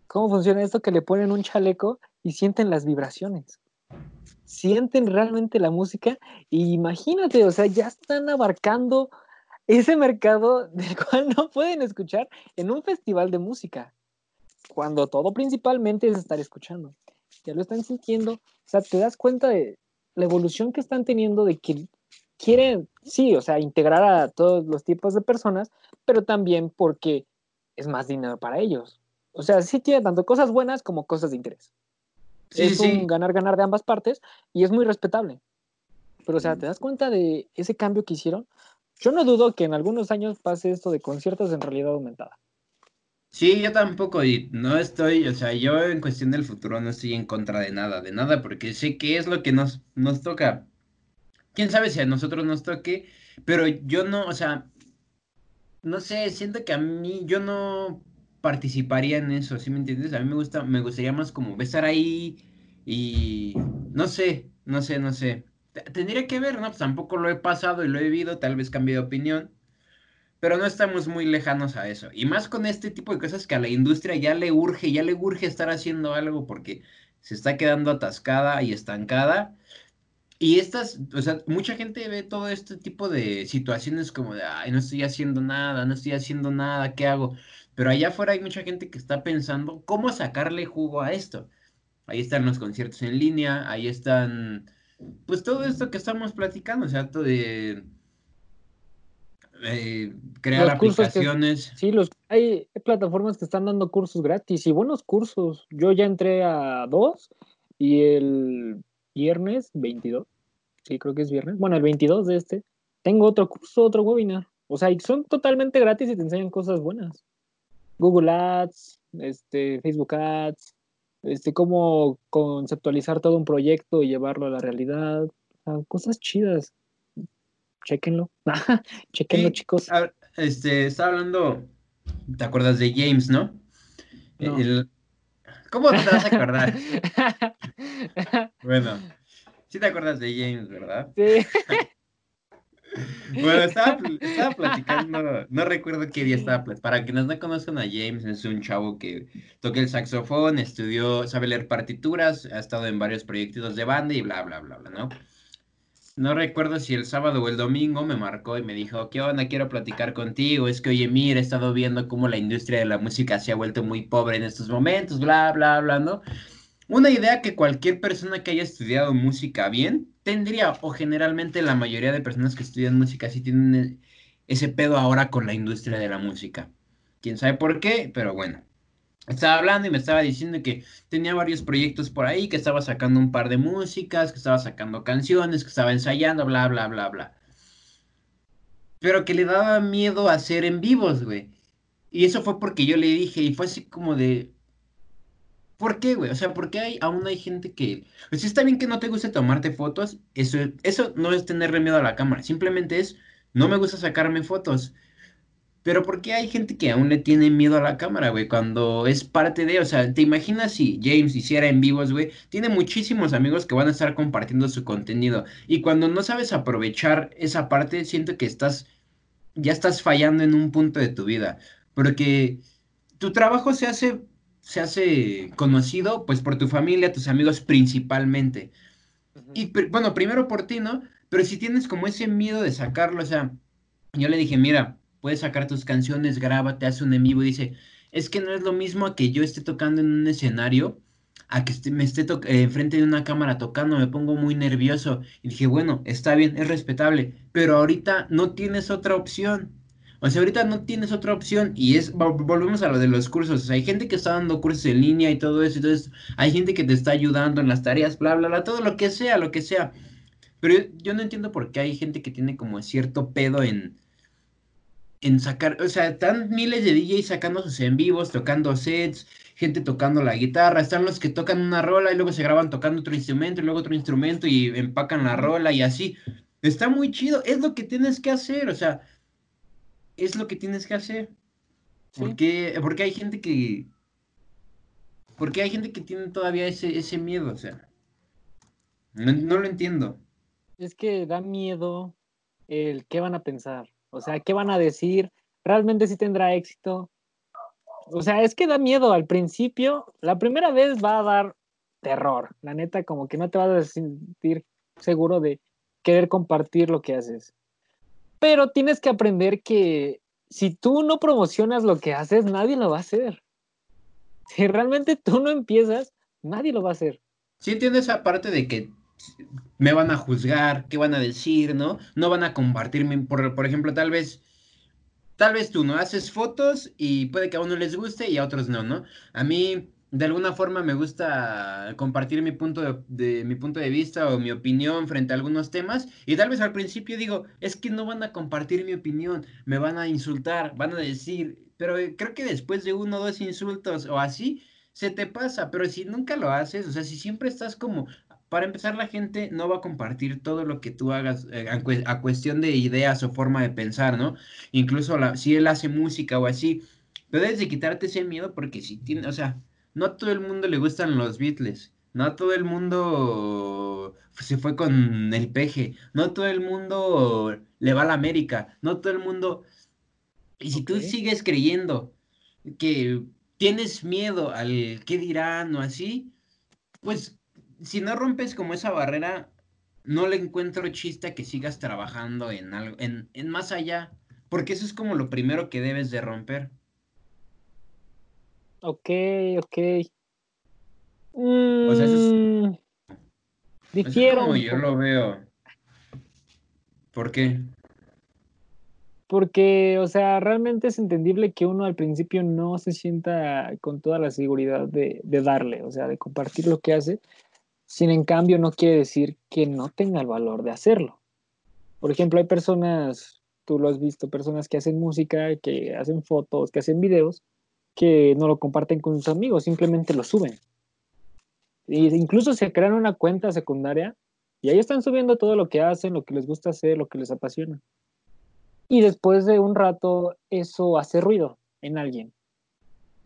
¿Cómo funciona esto? Que le ponen un chaleco y sienten las vibraciones. Sienten realmente la música y imagínate, o sea, ya están abarcando ese mercado del cual no pueden escuchar en un festival de música, cuando todo principalmente es estar escuchando. Ya lo están sintiendo, o sea, te das cuenta de la evolución que están teniendo de que quieren, sí, o sea, integrar a todos los tipos de personas, pero también porque es más dinero para ellos. O sea, sí tiene tanto cosas buenas como cosas de interés. es un ganar-ganar de ambas partes y es muy respetable. Pero, o sea, ¿te das cuenta de ese cambio que hicieron? Yo no dudo que en algunos años pase esto de conciertos en realidad aumentada. Sí, yo tampoco, y no estoy, o sea, yo en cuestión del futuro no estoy en contra de nada, de nada, porque sé que es lo que nos, nos toca. Quién sabe si a nosotros nos toque, pero yo no, o sea, no sé, siento que a mí, yo no participaría en eso, ¿sí me entiendes? A mí me gusta, me gustaría más como estar ahí y no sé, no sé, no sé. Tendría que ver, ¿no? Pues tampoco lo he pasado y lo he vivido, tal vez cambie de opinión, pero no estamos muy lejanos a eso. Y más con este tipo de cosas que a la industria ya le urge, ya le urge estar haciendo algo porque se está quedando atascada y estancada. Y estas, o sea, mucha gente ve todo este tipo de situaciones como de, ay, no estoy haciendo nada, no estoy haciendo nada, ¿qué hago? Pero allá afuera hay mucha gente que está pensando cómo sacarle jugo a esto. Ahí están los conciertos en línea, ahí están, pues todo esto que estamos platicando, o sea, todo de eh, crear aplicaciones. sí, los, hay plataformas que están dando cursos gratis y buenos cursos. Yo ya entré a dos y el viernes 22, sí, creo que es viernes, bueno, el 22 de este, tengo otro curso, otro webinar. O sea, y son totalmente gratis y te enseñan cosas buenas. Google Ads, este, Facebook Ads, este, cómo conceptualizar todo un proyecto y llevarlo a la realidad, cosas chidas. Chequenlo, chequenlo, chicos. este, estaba hablando, ¿te acuerdas de James, no? ¿Cómo te vas a acordar? bueno, sí te acuerdas de James, ¿verdad? Sí. Bueno, estaba, platicando, no recuerdo qué día estaba platicando. Para quienes no conozcan a James, es un chavo que toca el saxofón, estudió, sabe leer partituras, ha estado en varios proyectos de banda y bla, bla, bla, bla, ¿no? No recuerdo si el sábado o el domingo me marcó y me dijo, ¿qué onda? Quiero platicar contigo. Es que, oye, mira, he estado viendo cómo la industria de la música se ha vuelto muy pobre en estos momentos, bla, bla, bla, ¿no? Una idea que cualquier persona que haya estudiado música bien tendría, o generalmente la mayoría de personas que estudian música sí tienen ese pedo ahora con la industria de la música. Quién sabe por qué, pero bueno. estaba hablando y me estaba diciendo que tenía varios proyectos por ahí, que estaba sacando un par de músicas, que estaba sacando canciones, que estaba ensayando, bla, bla, bla, bla. Pero que le daba miedo hacer en vivos, güey. Y eso fue porque yo le dije, y fue así como de, ¿Por qué, güey? O sea, ¿por qué hay, aún hay gente que... Pues está bien que no te guste tomarte fotos, eso, eso no es tenerle miedo a la cámara, simplemente es, no me gusta sacarme fotos. Pero ¿por qué hay gente que aún le tiene miedo a la cámara, güey? Cuando es parte de, o sea, ¿te imaginas si James hiciera en vivos, güey? Tiene muchísimos amigos que van a estar compartiendo su contenido. Y cuando no sabes aprovechar esa parte, siento que estás, ya estás fallando en un punto de tu vida. Porque tu trabajo se hace se hace conocido pues por tu familia, tus amigos principalmente. Y bueno, primero por ti, ¿no? Pero si tienes como ese miedo de sacarlo, o sea, yo le dije, mira, puedes sacar tus canciones, grábate, haz un en vivo y dice, es que no es lo mismo a que yo esté tocando en un escenario, a que me esté eh, enfrente de una cámara tocando, me pongo muy nervioso. Y dije, bueno, está bien, es respetable, pero ahorita no tienes otra opción. O sea, ahorita no tienes otra opción y es, volvemos a lo de los cursos, o sea, hay gente que está dando cursos en línea y todo eso, entonces hay gente que te está ayudando en las tareas, bla, bla, bla, todo lo que sea, lo que sea. Pero yo, no entiendo por qué hay gente que tiene como cierto pedo en, en sacar, o sea, están miles de DJs sacando sus en vivos, tocando sets, gente tocando la guitarra, están los que tocan una rola y luego se graban tocando otro instrumento y luego otro instrumento y empacan la rola y así. Está muy chido, es lo que tienes que hacer, o sea, es lo que tienes que hacer. Porque, porque hay gente que. Porque hay gente que tiene todavía ese, ese miedo, o sea. No, lo entiendo. Es que da miedo el qué van a pensar. O sea, qué van a decir. ¿Realmente si tendrá éxito? O sea, es que da miedo al principio. La primera vez va a dar terror. La neta, como que no te vas a sentir seguro de querer compartir lo que haces. Pero tienes que aprender que si tú no promocionas lo que haces, nadie lo va a hacer. Si realmente tú no empiezas, nadie lo va a hacer. Sí entiendo esa parte de que me van a juzgar, qué van a decir, ¿no? No van a compartirme, por, por ejemplo, tal vez, tal vez tú, ¿no? Haces fotos y puede que a uno les guste y a otros no, ¿no? A mí de alguna forma me gusta compartir mi punto de, mi punto de vista o mi opinión frente a algunos temas y tal vez al principio digo, es que no van a compartir mi opinión, me van a insultar, van a decir, pero creo que después de uno o dos insultos o así, se te pasa, pero si nunca lo haces, o sea, si siempre estás como, para empezar la gente no va a compartir todo lo que tú hagas eh, a, cuestión de ideas o forma de pensar, ¿no? Incluso si él hace música o así, pero debes de quitarte ese miedo porque si tiene, o sea, no a todo el mundo le gustan los Beatles, no a todo el mundo se fue con el peje, no a todo el mundo le va a la América, no todo el mundo... Y si tú sigues creyendo que tienes miedo al qué dirán o así, pues si no rompes como esa barrera, no le encuentro chiste a que sigas trabajando en algo, en, en más allá, porque eso es como lo primero que debes de romper. Ok, ok. o sea, eso es, mm, como yo lo veo. ¿Por qué? Porque, o sea, realmente es entendible que uno al principio no se sienta con toda la seguridad de, de darle, o sea, de compartir lo que hace. Sin en cambio, no quiere decir que no tenga el valor de hacerlo. Por ejemplo, hay personas, tú lo has visto, personas que hacen música, que hacen fotos, que hacen videos, que no lo comparten con sus amigos, simplemente lo suben. E incluso se crean una cuenta secundaria y ahí están subiendo todo lo que hacen, lo que les gusta hacer, lo que les apasiona. Y después de un rato eso hace ruido en alguien.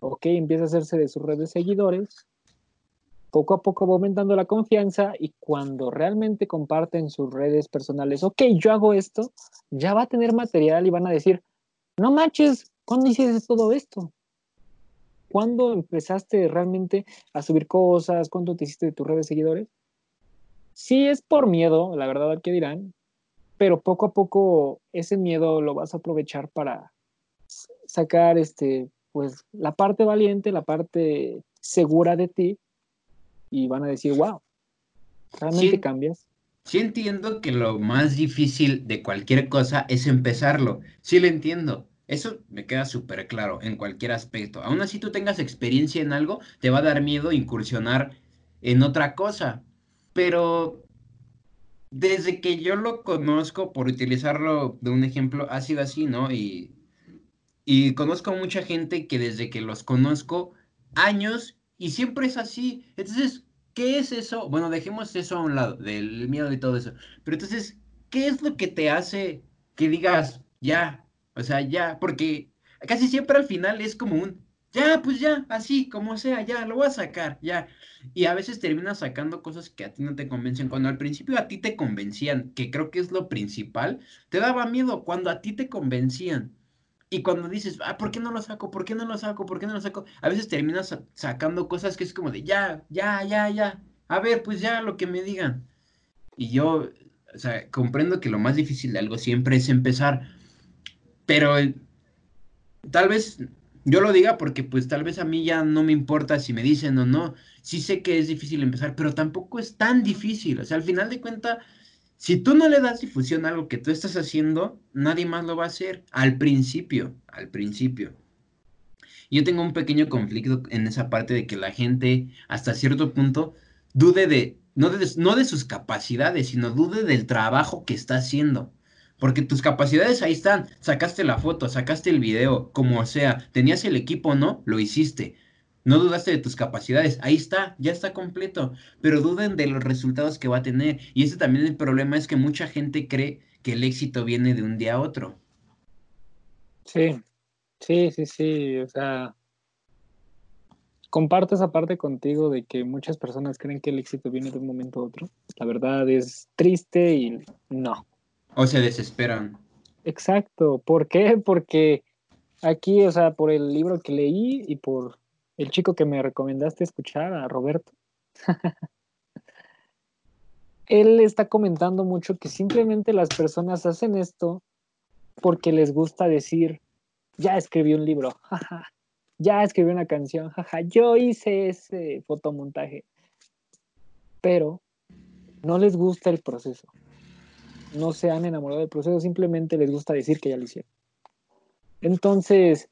Ok, empieza a hacerse de sus redes de seguidores. Poco a poco va aumentando la confianza y cuando realmente comparten sus redes personales, ok, yo hago esto, ya va a tener material y van a decir, no manches, ¿cuándo hiciste todo esto? ¿Cuándo empezaste realmente a subir cosas? ¿Cuánto te hiciste de tus redes de seguidores? Sí es por miedo, la verdad, ¿qué dirán? Pero poco a poco ese miedo lo vas a aprovechar para sacar este, pues, la parte valiente, la parte segura de ti y van a decir, wow, realmente cambias. Sí entiendo que lo más difícil de cualquier cosa es empezarlo, sí lo entiendo, Eso me queda súper claro en cualquier aspecto. Aún así tú tengas experiencia en algo, te va a dar miedo incursionar en otra cosa. Pero desde que yo lo conozco, por utilizarlo de un ejemplo, ha sido así, ¿no? Y, y conozco mucha gente que desde que los conozco, años, y siempre es así. Entonces, ¿qué es eso? Bueno, dejemos eso a un lado, del miedo y todo eso. Pero entonces, ¿qué es lo que te hace que digas, ya, o sea, ya, porque casi siempre al final es como un, ya, pues ya, así, como sea, ya, lo voy a sacar, ya. Y a veces terminas sacando cosas que a ti no te convencen. Cuando al principio a ti te convencían, que creo que es lo principal, te daba miedo cuando a ti te convencían. Y cuando dices, ah, ¿por qué no lo saco? ¿Por qué no lo saco? ¿Por qué no lo saco? A veces terminas sacando cosas que es como de, ya, ya, ya, ya. A ver, pues ya, lo que me digan. Y yo, o sea, comprendo que lo más difícil de algo siempre es empezar. Pero tal vez yo lo diga porque pues tal vez a mí ya no me importa si me dicen o no. Sí sé que es difícil empezar, pero tampoco es tan difícil. O sea, al final de cuentas, si tú no le das difusión a algo que tú estás haciendo, nadie más lo va a hacer. Al principio, al principio. Yo tengo un pequeño conflicto en esa parte de que la gente, hasta cierto punto, dude de, no de, no de sus capacidades, sino dude del trabajo que está haciendo. Porque tus capacidades ahí están. Sacaste la foto, sacaste el video, como sea. Tenías el equipo, ¿no? Lo hiciste. No dudaste de tus capacidades. Ahí está, ya está completo. Pero duden de los resultados que va a tener. Y ese también el problema es que mucha gente cree que el éxito viene de un día a otro. Sí, sí, sí, sí. O sea, comparto esa parte contigo de que muchas personas creen que el éxito viene de un momento a otro. La verdad es triste y no. O se desesperan. Exacto. ¿Por qué? Porque aquí, o sea, por el libro que leí y por el chico que me recomendaste escuchar, a Roberto, él está comentando mucho que simplemente las personas hacen esto porque les gusta decir, ya escribí un libro, ya escribí una canción, jaja, yo hice ese fotomontaje, pero no les gusta el proceso no se han enamorado del proceso, simplemente les gusta decir que ya lo hicieron. Entonces,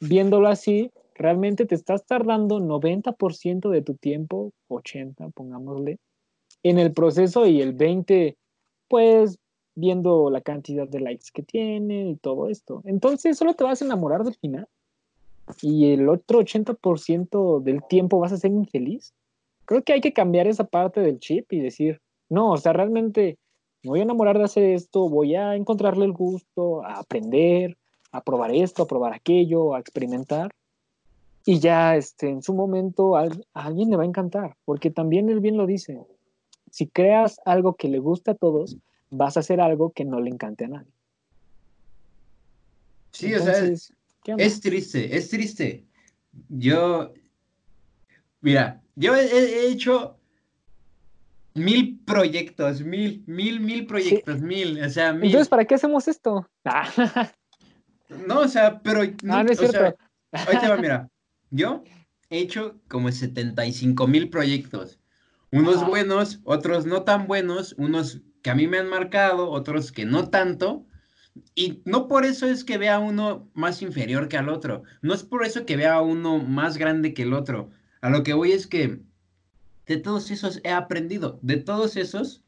viéndolo así, realmente te estás tardando 90% de tu tiempo, 80, pongámosle, en el proceso y el 20, pues viendo la cantidad de likes que tiene y todo esto. Entonces, solo te vas a enamorar del final y el otro 80% del tiempo vas a ser infeliz. Creo que hay que cambiar esa parte del chip y decir, no, o sea, realmente me voy a enamorar de hacer esto, voy a encontrarle el gusto, a aprender, a probar esto, a probar aquello, a experimentar. Y ya este, en su momento a, alguien le va a encantar, porque también él bien lo dice. Si creas algo que le gusta a todos, vas a hacer algo que no le encante a nadie. Sí, o sea, es, triste, es triste. Yo, mira, yo he hecho mil proyectos, mil, mil, mil proyectos, mil, o sea, mil. Entonces, ¿para qué hacemos esto? no, o sea, pero... No, no es cierto. va, mira, yo he hecho como 75 mil proyectos. Unos buenos, otros no tan buenos, unos que a mí me han marcado, otros que no tanto. Y no por eso es que vea uno más inferior que al otro. No es por eso que vea uno más grande que el otro. A lo que voy es que de todos esos he aprendido, de todos esos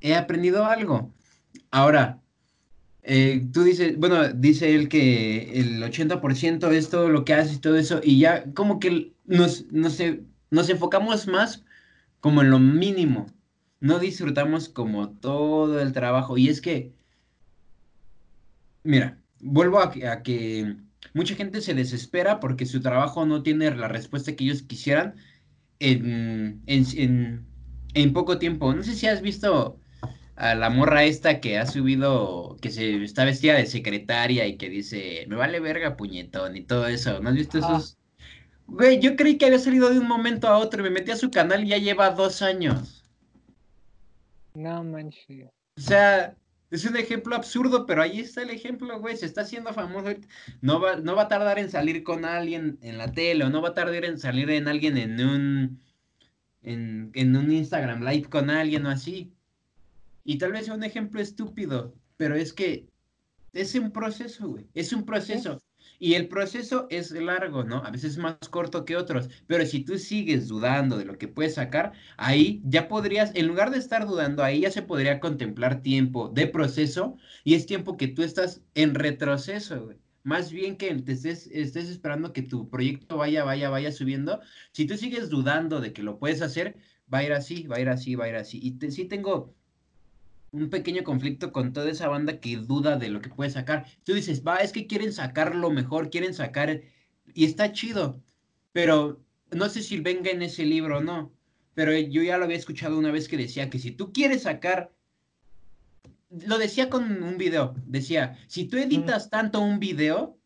he aprendido algo. Ahora, eh, tú dices, bueno, dice él que el 80% es todo lo que hace y todo eso, y ya como que nos, nos, nos enfocamos más como en lo mínimo, no disfrutamos como todo el trabajo, y es que, mira, vuelvo a que mucha gente se desespera porque su trabajo no tiene la respuesta que ellos quisieran, en, en, en, poco tiempo. No sé si has visto a la morra esta que ha subido, que se está vestida de secretaria y que dice, me vale verga puñetón y todo eso. ¿No has visto esos? Güey, yo creí que había salido de un momento a otro y me metí a su canal y ya lleva dos años. No manches. O sea, es un ejemplo absurdo, pero ahí está el ejemplo, güey. Se está haciendo famoso. No va, no va a tardar en salir con alguien en la tele, o no va a tardar en salir en alguien en un. En, un Instagram Live con alguien o así. Y tal vez sea un ejemplo estúpido, pero es que es un proceso, güey. Es un proceso. Y el proceso es largo, ¿no? A veces más corto que otros. Pero si tú sigues dudando de lo que puedes sacar, ahí ya podrías, en lugar de estar dudando, ahí ya se podría contemplar tiempo de proceso y es tiempo que tú estás en retroceso. Más bien que te estés, estés esperando que tu proyecto vaya, vaya, vaya subiendo. Si tú sigues dudando de que lo puedes hacer, va a ir así, va a ir así, va a ir así. Y sí tengo un pequeño conflicto con toda esa banda que duda de lo que puede sacar. Tú dices, va, es que quieren sacar lo mejor, quieren sacar, y está chido, pero no sé si venga en ese libro o no, pero yo ya lo había escuchado una vez que decía que si tú quieres sacar, lo decía con un video, decía, si tú editas tanto un video,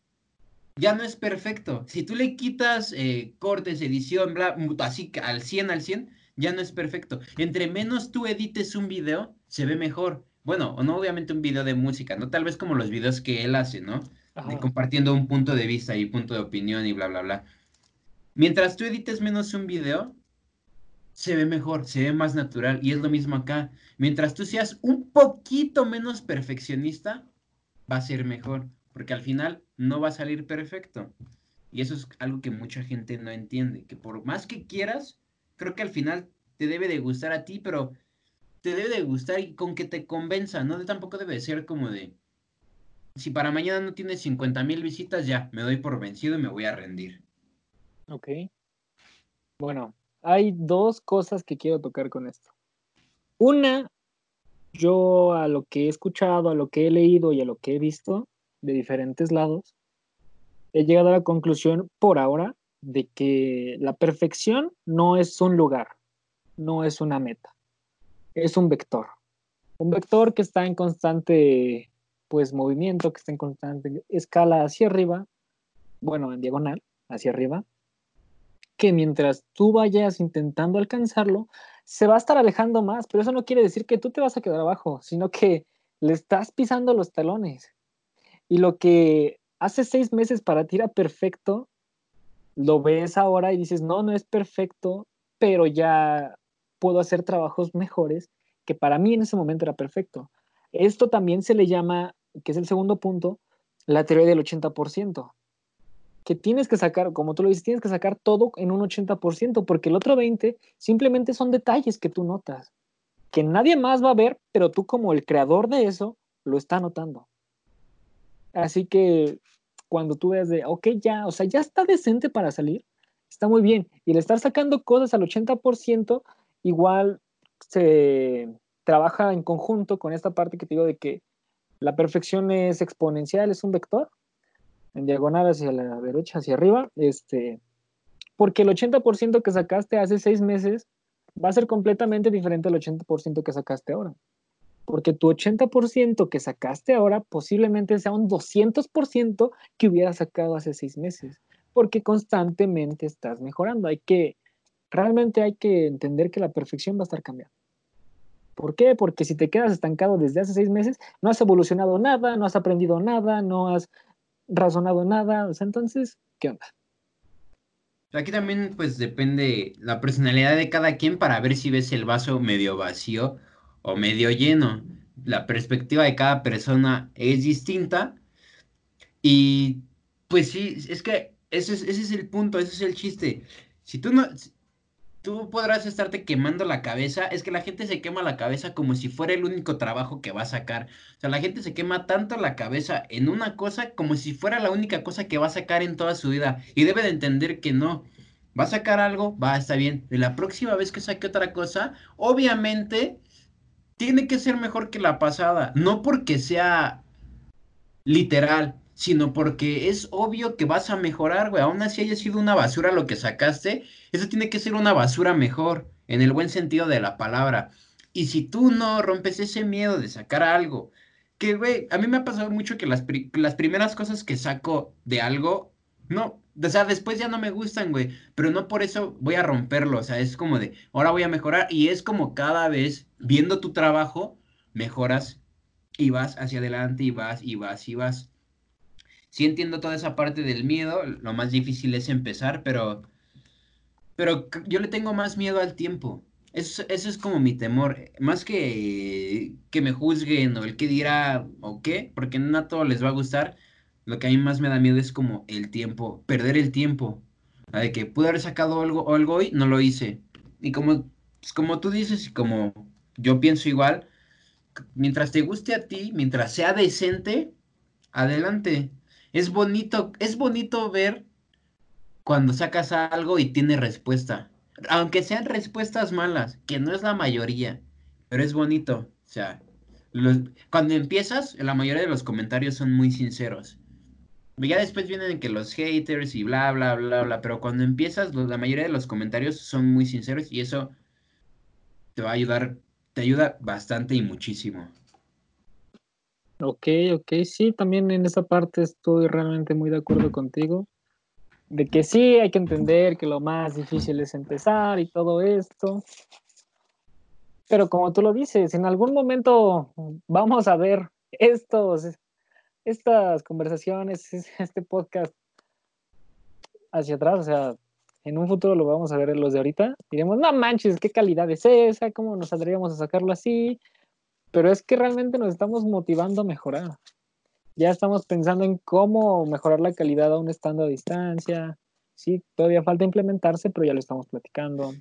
ya no es perfecto. Si tú le quitas eh, cortes, edición, bla, así al 100 al 100, ya no es perfecto. Entre menos tú edites un video, se ve mejor. Bueno, o no obviamente un video de música, ¿no? Tal vez como los videos que él hace, ¿no? De compartiendo un punto de vista y punto de opinión y bla, bla, bla. Mientras tú edites menos un video, se ve mejor, se ve más natural. Y es lo mismo acá. Mientras tú seas un poquito menos perfeccionista, va a ser mejor. Porque al final no va a salir perfecto. Y eso es algo que mucha gente no entiende. Que por más que quieras, creo que al final te debe de gustar a ti, pero te debe de gustar y con que te convenza, ¿no? Tampoco debe ser como de, si para mañana no tienes 50 mil visitas, ya, me doy por vencido y me voy a rendir. Ok. Bueno, hay dos cosas que quiero tocar con esto. Una, yo a lo que he escuchado, a lo que he leído y a lo que he visto de diferentes lados, he llegado a la conclusión por ahora de que la perfección no es un lugar, no es una meta, es un vector. Un vector que está en constante pues movimiento, que está en constante escala hacia arriba, bueno, en diagonal, hacia arriba, que mientras tú vayas intentando alcanzarlo, se va a estar alejando más, pero eso no quiere decir que tú te vas a quedar abajo, sino que le estás pisando los talones. Y lo que hace seis meses para ti era perfecto, lo ves ahora y dices, no, no es perfecto, pero ya puedo hacer trabajos mejores que para mí en ese momento era perfecto. Esto también se le llama, que es el segundo punto, la teoría del 80%, que tienes que sacar, como tú lo dices, tienes que sacar todo en un 80%, porque el otro 20% simplemente son detalles que tú notas, que nadie más va a ver, pero tú como el creador de eso lo está notando. Así que cuando tú ves de, ok, ya, o sea, ya está decente para salir, está muy bien. Y el estar sacando cosas al 80%, igual se trabaja en conjunto con esta parte que te digo de que la perfección es exponencial, es un vector, en diagonal hacia la derecha, hacia arriba, este, porque el 80% que sacaste hace seis meses va a ser completamente diferente al 80% que sacaste ahora porque tu 80% que sacaste ahora posiblemente sea un 200% que hubieras sacado hace seis meses, porque constantemente estás mejorando. Hay que, realmente hay que entender que la perfección va a estar cambiando. ¿Por qué? Porque si te quedas estancado desde hace seis meses, no has evolucionado nada, no has aprendido nada, no has razonado nada. Entonces, ¿qué onda? Aquí también pues depende la personalidad de cada quien para ver si ves el vaso medio vacío o medio lleno. La perspectiva de cada persona es distinta y pues sí, es que ese es, ese es el punto, ese es el chiste. Si tú no, tú podrás estarte quemando la cabeza, es que la gente se quema la cabeza como si fuera el único trabajo que va a sacar. O sea, la gente se quema tanto la cabeza en una cosa como si fuera la única cosa que va a sacar en toda su vida. Y debe de entender que no. Va a sacar algo, va, está bien. De la próxima vez que saque otra cosa, obviamente tiene que ser mejor que la pasada. No porque sea literal, sino porque es obvio que vas a mejorar, güey. Aún así haya sido una basura lo que sacaste, eso tiene que ser una basura mejor, en el buen sentido de la palabra. Y si tú no rompes ese miedo de sacar algo, que, güey, a mí me ha pasado mucho que las, las primeras cosas que saco de algo, no, o sea, después ya no me gustan, güey, pero no por eso voy a romperlo, o sea, es como de, ahora voy a mejorar y es como cada vez viendo tu trabajo, mejoras y vas hacia adelante y vas y vas y vas. Sí entiendo toda esa parte del miedo, lo más difícil es empezar, pero pero yo le tengo más miedo al tiempo. Eso, ese es como mi temor. Más que que me juzguen o el que dirá o qué, porque no a todos les va a gustar. Lo que a mí más me da miedo es como el tiempo, perder el tiempo. De que pude haber sacado algo, algo hoy, no lo hice. Y como, pues, como tú dices y como yo pienso igual, mientras te guste a ti, mientras sea decente, adelante. Es bonito, es bonito ver cuando sacas algo y tiene respuesta. Aunque sean respuestas malas, que no es la mayoría, pero es bonito. O sea, cuando empiezas, la mayoría de los comentarios son muy sinceros. Ya después vienen que los haters y bla, bla, bla, bla, pero cuando empiezas, la mayoría de los comentarios son muy sinceros y eso te va a ayudar, te ayuda bastante y muchísimo. Ok, ok, sí, también en esa parte estoy realmente muy de acuerdo contigo de que sí hay que entender que lo más difícil es empezar y todo esto. Pero como tú lo dices, en algún momento vamos a ver estos, estas conversaciones, este podcast hacia atrás, o sea, en un futuro lo vamos a ver los de ahorita. Diremos, no manches, qué calidad es esa, cómo nos saldríamos a sacarlo así. Pero es que realmente nos estamos motivando a mejorar ya estamos pensando en cómo mejorar la calidad aún estando a distancia. Sí, todavía falta implementarse, pero ya lo estamos platicando.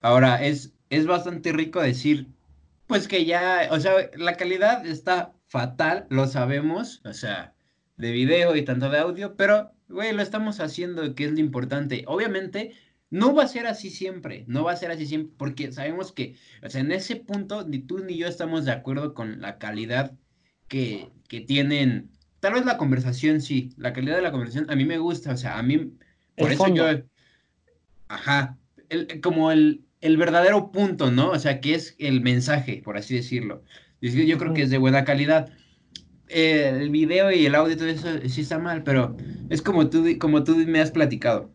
Ahora, es, es bastante rico decir, pues que ya, o sea, la calidad está fatal, lo sabemos, o sea, de video y tanto de audio, pero, güey, lo estamos haciendo, que es lo importante. Obviamente, no va a ser así siempre, no va a ser así siempre, porque sabemos que, o sea, en ese punto, ni tú ni yo estamos de acuerdo con la calidad que, que tienen Tal vez la conversación sí, la calidad de la conversación a mí me gusta, o sea, a mí, por eso yo, ajá, como el, el, verdadero punto, ¿no? O sea, que es el mensaje, por así decirlo. Yo creo que es de buena calidad. el video y el audio, todo eso sí está mal, pero es como tú, como tú me has platicado.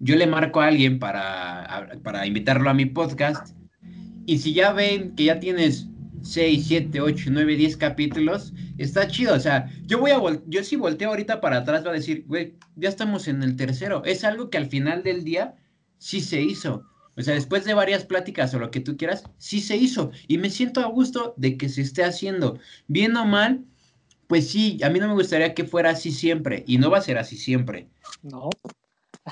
Yo le marco a alguien para, para invitarlo a mi podcast y si ya ven que ya tienes 6, 7, 8, 9, 10 capítulos, está chido. O sea, yo voy a yo si volteo ahorita para atrás va a decir, güey, ya estamos en el tercero. Es algo que al final del día sí se hizo. O sea, después de varias pláticas o lo que tú quieras, sí se hizo. Y me siento a gusto de que se esté haciendo. Bien o mal, pues sí, a mí no me gustaría que fuera así siempre. Y no va a ser así siempre. No.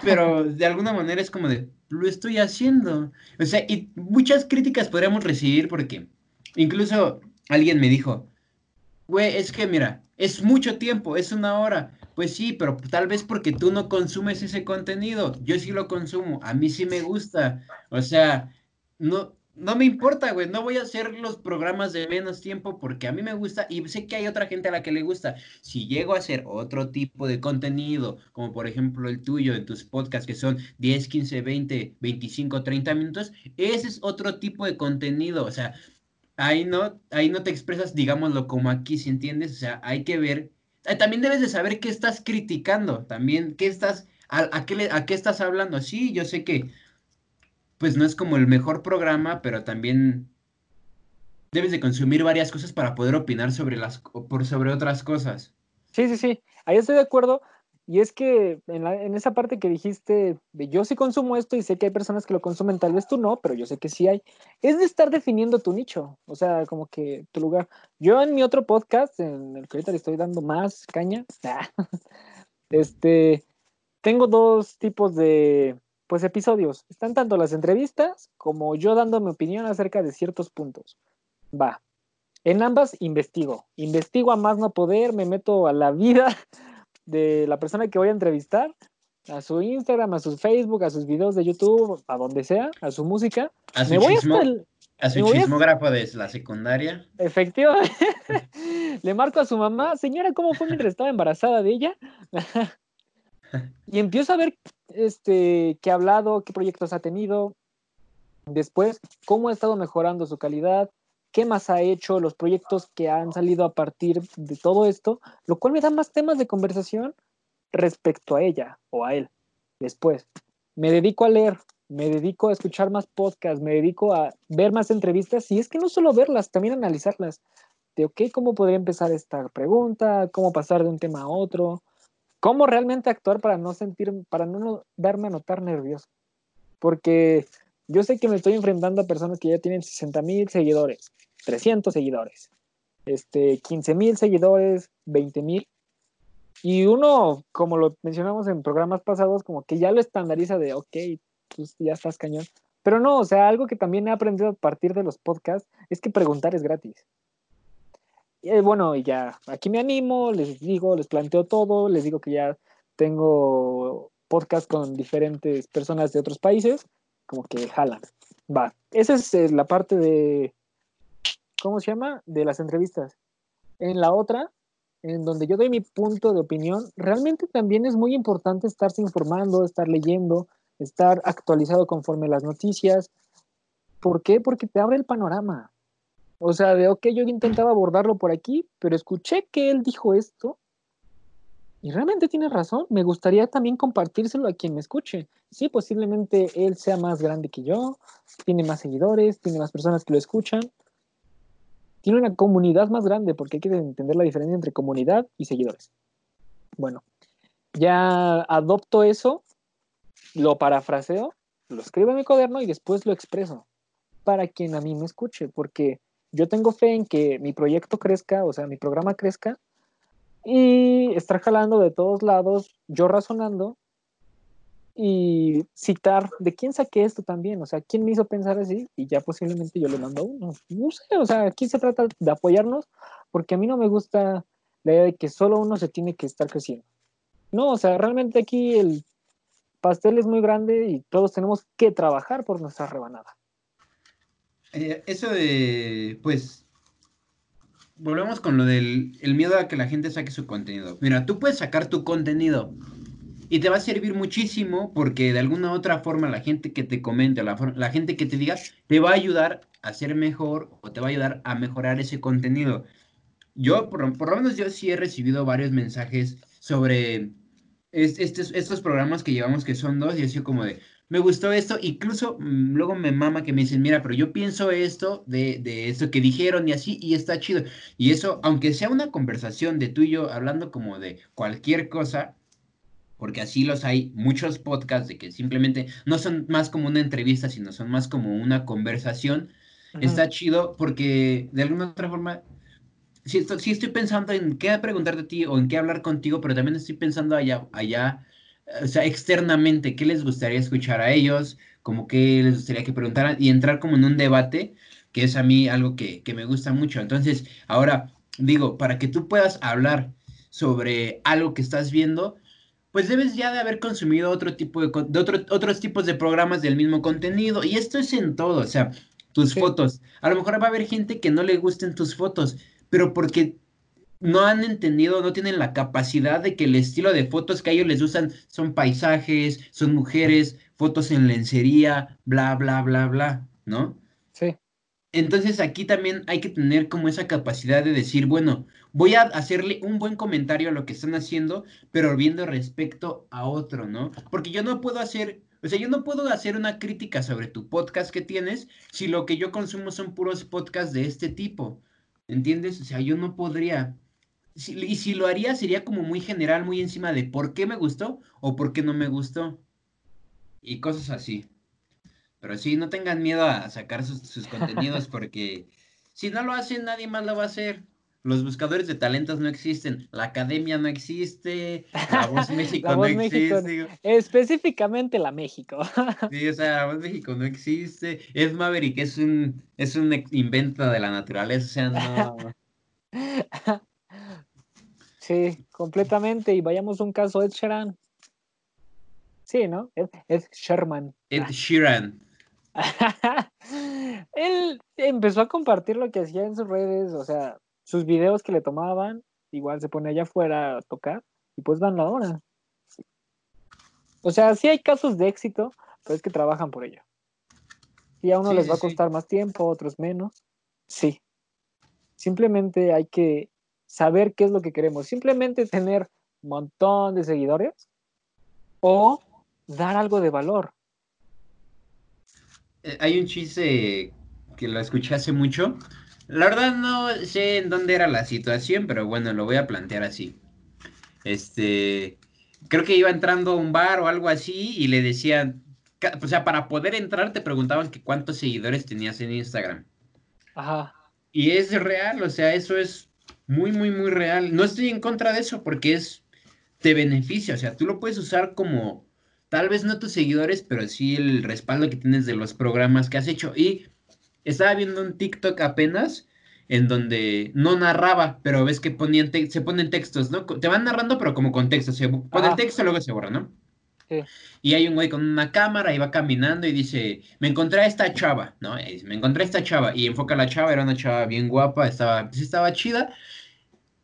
Pero de alguna manera es como de, lo estoy haciendo. O sea, y muchas críticas podríamos recibir porque Incluso alguien me dijo, güey, es que mira, es mucho tiempo, es una hora. Pues sí, pero tal vez porque tú no consumes ese contenido. Yo sí lo consumo, a mí sí me gusta. O sea, no, no me importa, güey. No voy a hacer los programas de menos tiempo porque a mí me gusta y sé que hay otra gente a la que le gusta. Si llego a hacer otro tipo de contenido, como por ejemplo el tuyo en tus podcasts que son 10, 15, 20, 25, 30 minutos, ese es otro tipo de contenido. O sea, ahí no, ahí no te expresas, digámoslo, como aquí, si entiendes, o sea, hay que ver, eh, también debes de saber qué estás criticando, también, qué estás, a, qué, a qué estás hablando, sí, yo sé que, pues no es como el mejor programa, pero también debes de consumir varias cosas para poder opinar sobre las, por sobre otras cosas. Sí, sí, sí, ahí estoy de acuerdo, y es que en, esa parte que dijiste yo sí consumo esto y sé que hay personas que lo consumen, tal vez tú no, pero yo sé que sí hay, es de estar definiendo tu nicho, o sea, como que tu lugar. Yo en mi otro podcast, en el que ahorita le estoy dando más caña, este, tengo dos tipos de, pues, episodios. Están tanto las entrevistas como yo dando mi opinión acerca de ciertos puntos. Va. En ambas investigo. Investigo a más no poder, me meto a la vida de la persona que voy a entrevistar, a su Instagram, a su Facebook, a sus videos de YouTube, a donde sea, a su música. A su, a su chismógrafo de la secundaria. Efectivamente. Le marco a su mamá, señora, ¿cómo fue mientras estaba embarazada de ella? y empiezo a ver este, qué ha hablado, qué proyectos ha tenido. Después, cómo ha estado mejorando su calidad, qué más ha hecho, los proyectos que han salido a partir de todo esto, lo cual me da más temas de conversación respecto a ella o a él. Después, me dedico a leer, me dedico a escuchar más podcasts, me dedico a ver más entrevistas y es que no solo verlas, también analizarlas. De, ok, ¿cómo podría empezar esta pregunta? ¿Cómo pasar de un tema a otro? ¿Cómo realmente actuar para no sentir, para no darme a notar nervioso? Porque Yo sé que me estoy enfrentando a personas que ya tienen 60 mil seguidores, 300 seguidores, este, 15 mil seguidores, 20 mil. Y uno, como lo mencionamos en programas pasados, como que ya lo estandariza de, ok, pues ya estás cañón. Pero no, o sea, algo que también he aprendido a partir de los podcasts es que preguntar es gratis. Y eh, bueno, ya, aquí me animo, les digo, les planteo todo, les digo que ya tengo podcast con diferentes personas de otros países, como que jalan. Va, esa es eh, la parte de, ¿cómo se llama? De las entrevistas. En la otra, en donde yo doy mi punto de opinión, realmente también es muy importante estarse informando, estar leyendo, estar actualizado conforme las noticias. ¿Por qué? Porque te abre el panorama. O sea, de, ok, yo intentaba abordarlo por aquí, pero escuché que él dijo esto y realmente tiene razón. Me gustaría también compartírselo a quien me escuche. Sí, posiblemente él sea más grande que yo, tiene más seguidores, tiene más personas que lo escuchan. Tiene una comunidad más grande porque hay que entender la diferencia entre comunidad y seguidores. Bueno, ya adopto eso, lo parafraseo, lo escribo en mi cuaderno y después lo expreso para quien a mí me escuche, porque yo tengo fe en que mi proyecto crezca, o sea, mi programa crezca, y estar jalando de todos lados, yo razonando y citar de quién saqué esto también, o sea, quién me hizo pensar así y ya posiblemente yo le mando uno. No sé, o sea, aquí se trata de apoyarnos porque a mí no me gusta la idea de que solo uno se tiene que estar creciendo. No, o sea, realmente aquí el pastel es muy grande y todos tenemos que trabajar por nuestra rebanada. Eh, eso de, pues, volvemos con lo del el miedo a que la gente saque su contenido. Mira, tú puedes sacar tu contenido y te va a servir muchísimo porque de alguna otra forma la gente que te comente, la, la gente que te diga, te va a ayudar a ser mejor o te va a ayudar a mejorar ese contenido. Yo, por, por lo menos yo sí he recibido varios mensajes sobre estos, estos programas que llevamos que son dos y así como de, me gustó esto, incluso mm, luego me mama que me dicen, mira, pero yo pienso esto de, de esto que dijeron y así, y está chido. Y eso, aunque sea una conversación de tú y yo hablando como de cualquier cosa, porque así los hay muchos podcasts de que simplemente no son más como una entrevista, sino son más como una conversación, está chido porque de alguna otra forma sí, estoy, pensando en qué preguntar de ti o en qué hablar contigo, pero también estoy pensando allá, allá o sea, externamente, qué les gustaría escuchar a ellos, como qué les gustaría que preguntaran y entrar como en un debate, que es a mí algo que, me gusta mucho. Entonces, ahora digo, para que tú puedas hablar sobre algo que estás viendo, pues debes ya de haber consumido otro tipo de, de otros tipos de programas del mismo contenido. Y esto es en todo, o sea, tus fotos. A lo mejor va a haber gente que no le gusten tus fotos, pero porque no han entendido, no tienen la capacidad de que el estilo de fotos que a ellos les usan son paisajes, son mujeres, fotos en lencería, bla, bla, bla, bla, ¿no? Sí. Entonces aquí también hay que tener como esa capacidad de decir, bueno, voy a hacerle un buen comentario a lo que están haciendo, pero viendo respecto a otro, ¿no? Porque yo no puedo hacer, o sea, yo no puedo hacer una crítica sobre tu podcast que tienes si lo que yo consumo son puros podcasts de este tipo. ¿Entiendes? O sea, yo no podría y si lo haría sería como muy general, muy encima de por qué me gustó o por qué no me gustó. Y cosas así. Pero sí, no tengan miedo a sacar sus, contenidos porque si no lo hacen, nadie más lo va a hacer. Los buscadores de talentos no existen, la academia no existe, la voz México no existe. Específicamente la México. sí, o sea, la voz México no existe. Es Maverick, es un, es un invento de la naturaleza, o sea, no. Sí, completamente. Y vayamos a un caso Ed Sheeran. Sí, ¿no? Ed, Ed Sherman. Ed Sheeran. Él empezó a compartir lo que hacía en sus redes, o sea, sus videos que le tomaban, igual se pone allá afuera a tocar y pues dan la hora. O sea, sí hay casos de éxito, pero es que trabajan por ello. Y a uno les va a costar más tiempo, a otros menos. Sí. Simplemente hay que saber qué es lo que queremos. Simplemente tener un montón de seguidores o dar algo de valor. Eh, hay un chiste que lo escuché hace mucho. La verdad no sé en dónde era la situación, pero bueno, lo voy a plantear así. Este, creo que iba entrando a un bar o algo así y le decían, o sea, para poder entrar te preguntaban que cuántos seguidores tenías en Instagram. Ajá. Y es real, o sea, eso es muy, muy, muy real. No estoy en contra de eso porque es, te beneficia, o sea, tú lo puedes usar como, tal vez no tus seguidores, pero sí el respaldo que tienes de los programas que has hecho. Y estaba viendo un TikTok apenas en donde no narraba, pero ves que ponían se ponen textos, ¿no? Te van narrando, pero como con texto. Se pone el texto y luego se borra, ¿no? Sí. Y hay un güey con una cámara y va caminando y dice, me encontré a esta chava, ¿no? me encontré a esta chava y enfoca a la chava, era una chava bien guapa, estaba, pues estaba chida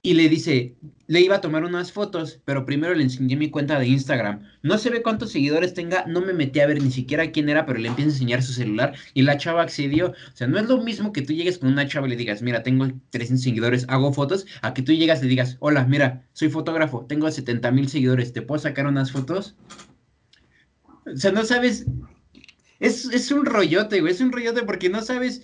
y le dice, le iba a tomar unas fotos, pero primero le enseñé mi cuenta de Instagram. No se ve cuántos seguidores tenga, no me metí a ver ni siquiera quién era, pero le empieza a enseñar su celular y la chava accedió. O sea, no es lo mismo que tú llegues con una chava y le digas, mira, tengo 300 seguidores, hago fotos, a que tú llegas y le digas, hola, mira, soy fotógrafo, tengo 70 mil seguidores, ¿te puedo sacar unas fotos? O sea, no sabes, es, es un rollote, güey, es un rollote porque no sabes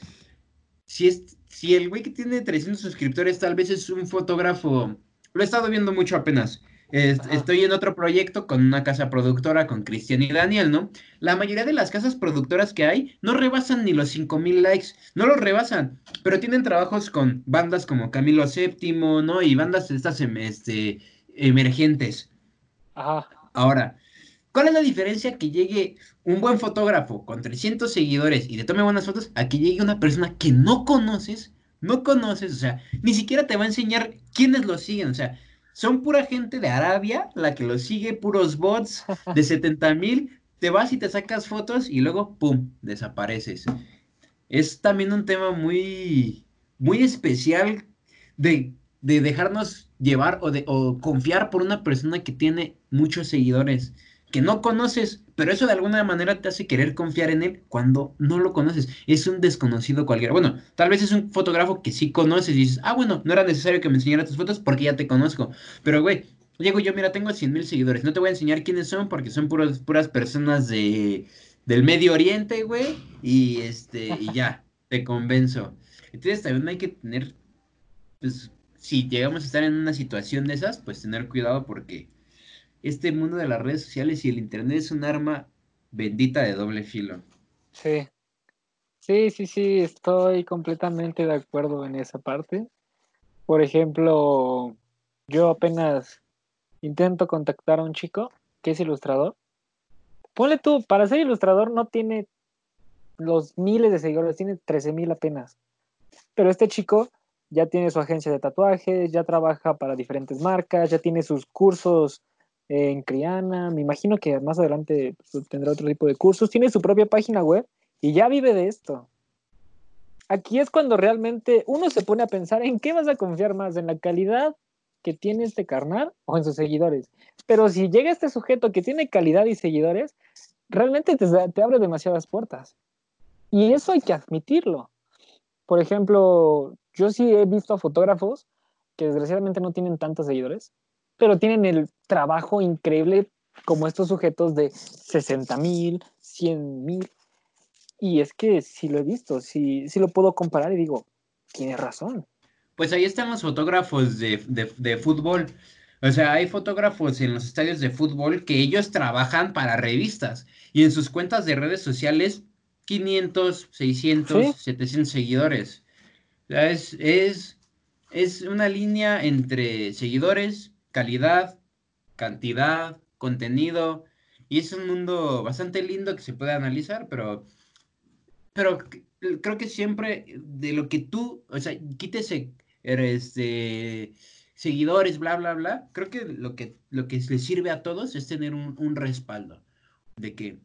si es si el güey que tiene 300 suscriptores tal vez es un fotógrafo, lo he estado viendo mucho apenas. estoy en otro proyecto con una casa productora, con Cristian y Daniel, ¿no? La mayoría de las casas productoras que hay no rebasan ni los 5000 likes, no los rebasan, pero tienen trabajos con bandas como Camilo VII, ¿no? Y bandas estas em, este, emergentes. Ajá. Ahora, ¿cuál es la diferencia que llegue un buen fotógrafo con 300 seguidores y te tome buenas fotos a que llegue una persona que no conoces, no conoces, o sea, ni siquiera te va a enseñar quiénes lo siguen, o sea, son pura gente de Arabia la que lo sigue, puros bots de 70 mil, te vas y te sacas fotos y luego, ¡pum!, desapareces. Es también un tema muy, muy especial de, de dejarnos llevar o, de, o confiar por una persona que tiene muchos seguidores que no conoces, pero eso de alguna manera te hace querer confiar en él cuando no lo conoces. Es un desconocido cualquiera. Bueno, tal vez es un fotógrafo que sí conoces y dices, ah, bueno, no era necesario que me enseñara tus fotos porque ya te conozco. Pero, güey, llego yo, mira, tengo 100 mil seguidores. No te voy a enseñar quiénes son porque son puras, puras personas de, del Medio Oriente, güey. Y, este, y ya, te convenzo. Entonces también hay que tener, pues, si llegamos a estar en una situación de esas, pues tener cuidado porque este mundo de las redes sociales y el Internet es un arma bendita de doble filo. Sí, sí, sí, sí, estoy completamente de acuerdo en esa parte. Por ejemplo, yo apenas intento contactar a un chico que es ilustrador. Ponle tú, para ser ilustrador no tiene los miles de seguidores, tiene 13 mil apenas. Pero este chico ya tiene su agencia de tatuajes, ya trabaja para diferentes marcas, ya tiene sus cursos en Criana, me imagino que más adelante pues, tendrá otro tipo de cursos, tiene su propia página web y ya vive de esto. Aquí es cuando realmente uno se pone a pensar en qué vas a confiar más, en la calidad que tiene este carnal o en sus seguidores. Pero si llega este sujeto que tiene calidad y seguidores, realmente te, te abre demasiadas puertas. Y eso hay que admitirlo. Por ejemplo, yo sí he visto a fotógrafos que desgraciadamente no tienen tantos seguidores, pero tienen el trabajo increíble como estos sujetos de 60 mil, 100 mil. Y es que sí lo he visto, sí, lo puedo comparar y digo, tiene razón. Pues ahí están los fotógrafos de, de fútbol. O sea, hay fotógrafos en los estadios de fútbol que ellos trabajan para revistas y en sus cuentas de redes sociales 500, 600, 700 seguidores. O sea, es, es, es una línea entre seguidores, calidad, cantidad, contenido, y es un mundo bastante lindo que se puede analizar, pero, pero creo que siempre de lo que tú, o sea, quítese eres de seguidores, bla, bla, bla, creo que lo que, lo que les sirve a todos es tener un, respaldo de que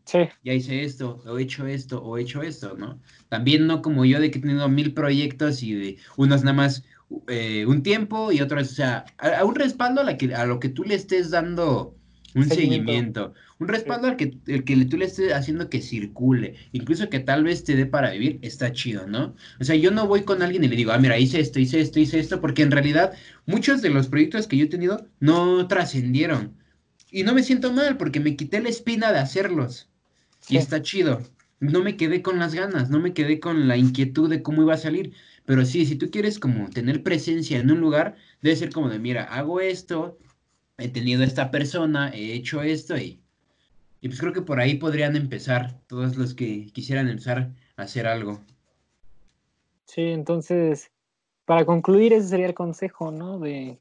ya hice esto, o he hecho esto, o he hecho esto, ¿no? También no como yo de que he tenido mil proyectos y de unos nada más eh, un tiempo y vez, o sea, a, un respaldo a, la que, a lo que tú le estés dando un seguimiento, un respaldo al que, el que tú le estés haciendo que circule, incluso que tal vez te dé para vivir, está chido, ¿no? O sea, yo no voy con alguien y le digo, ah, mira, hice esto, hice esto, hice esto, porque en realidad muchos de los proyectos que yo he tenido no trascendieron. Y no me siento mal porque me quité la espina de hacerlos. Y está chido. No me quedé con las ganas, no me quedé con la inquietud de cómo iba a salir. Pero sí, si tú quieres como tener presencia en un lugar, debe ser como de, mira, hago esto, he tenido esta persona, he hecho esto y Y pues creo que por ahí podrían empezar todos los que quisieran empezar a hacer algo. Sí, entonces, para concluir, ese sería el consejo, ¿no? De,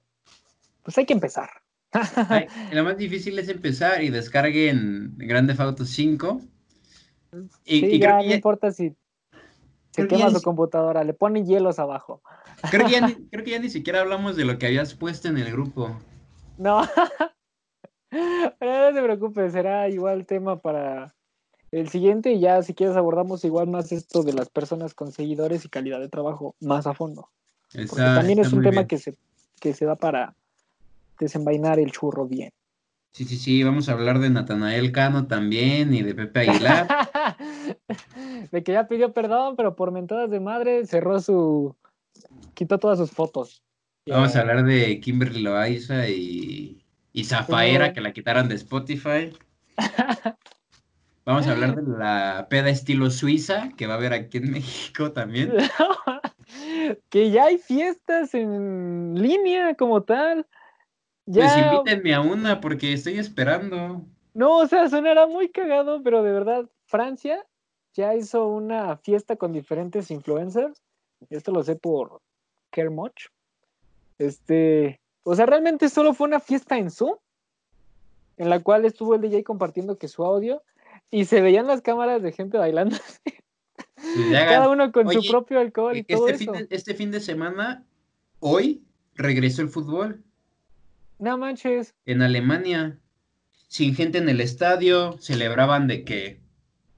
pues hay que empezar. lo más difícil es empezar y descarguen Grande Auto 5. Y, sí, ya, no importa si se quema su computadora, le ponen hielos abajo. Creo que, ya ni, creo que ya ni siquiera hablamos de lo que habías puesto en el grupo. No, pero no se preocupe, será igual tema para el siguiente y ya si quieres abordamos igual más esto de las personas con seguidores y calidad de trabajo más a fondo. Porque también es un tema que se, que se da para desenvainar el churro bien. Sí, sí, sí, vamos a hablar de Natanael Cano también y de Pepe Aguilar. de que ya pidió perdón, pero por mentadas de madre cerró su... quitó todas sus fotos. Vamos a hablar de Kimberly Loaiza y, y Zafaera, que la quitaron de Spotify. Vamos a hablar de la peda estilo Suiza, que va a haber aquí en México también. que ya hay fiestas en línea como tal. Pues invítenme a una porque estoy esperando. No, o sea, sonará muy cagado, pero de verdad, Francia ya hizo una fiesta con diferentes influencers. Esto lo sé por Kermoch. Este, o sea, realmente solo fue una fiesta en Zoom, en la cual estuvo el DJ compartiendo que su audio y se veían las cámaras de gente bailando. Cada uno con su propio alcohol y este todo fin De, este fin de semana, hoy regresó el fútbol. No manches. En Alemania, sin gente en el estadio, celebraban de que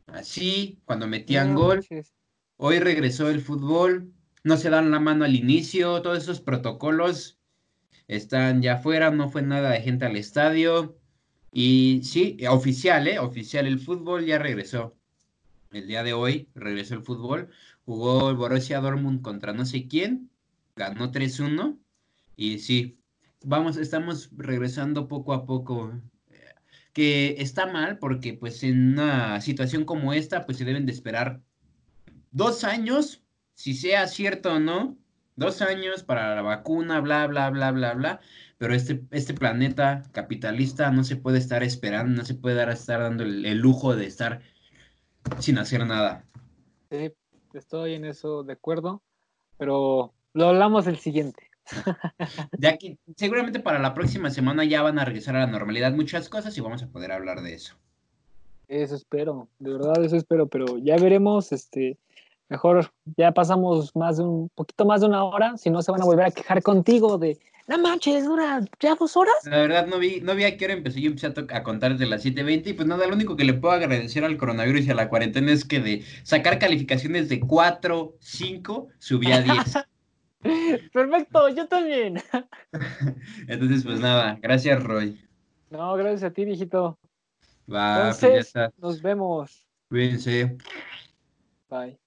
así, cuando metían gol. Hoy regresó el fútbol, no se dan la mano al inicio, todos esos protocolos están ya afuera, no fue nada de gente al estadio. Y sí, oficial, ¿eh? Oficial, el fútbol ya regresó. El día de hoy regresó el fútbol. Jugó el Borussia Dortmund contra no sé quién. Ganó 3-1. Y sí, vamos, estamos regresando poco a poco. Que está mal porque pues en una situación como esta pues se deben de esperar dos años, si sea cierto o no, dos años para la vacuna, bla, bla, bla, bla, bla. Pero este, este planeta capitalista no se puede estar esperando, no se puede dar, estar dando el, el lujo de estar sin hacer nada. Sí, estoy en eso de acuerdo, pero lo hablamos el siguiente. Ya que seguramente para la próxima semana ya van a regresar a la normalidad muchas cosas y vamos a poder hablar de eso. Eso espero, de verdad eso espero, pero ya veremos, este, mejor ya pasamos más de un poquito más de una hora, si no se van a volver a quejar contigo de, no manches, dura ya dos horas. La verdad no vi, no vi a qué hora empecé, yo empecé a, a contar desde las 7.20 y pues nada, lo único que le puedo agradecer al coronavirus y a la cuarentena es que de sacar calificaciones de 4, 5, subí a 10. Perfecto, yo también. Entonces, pues nada, gracias Roy. No, gracias a ti, viejito. Va, pues Entonces, nos vemos. Cuídense. Bye.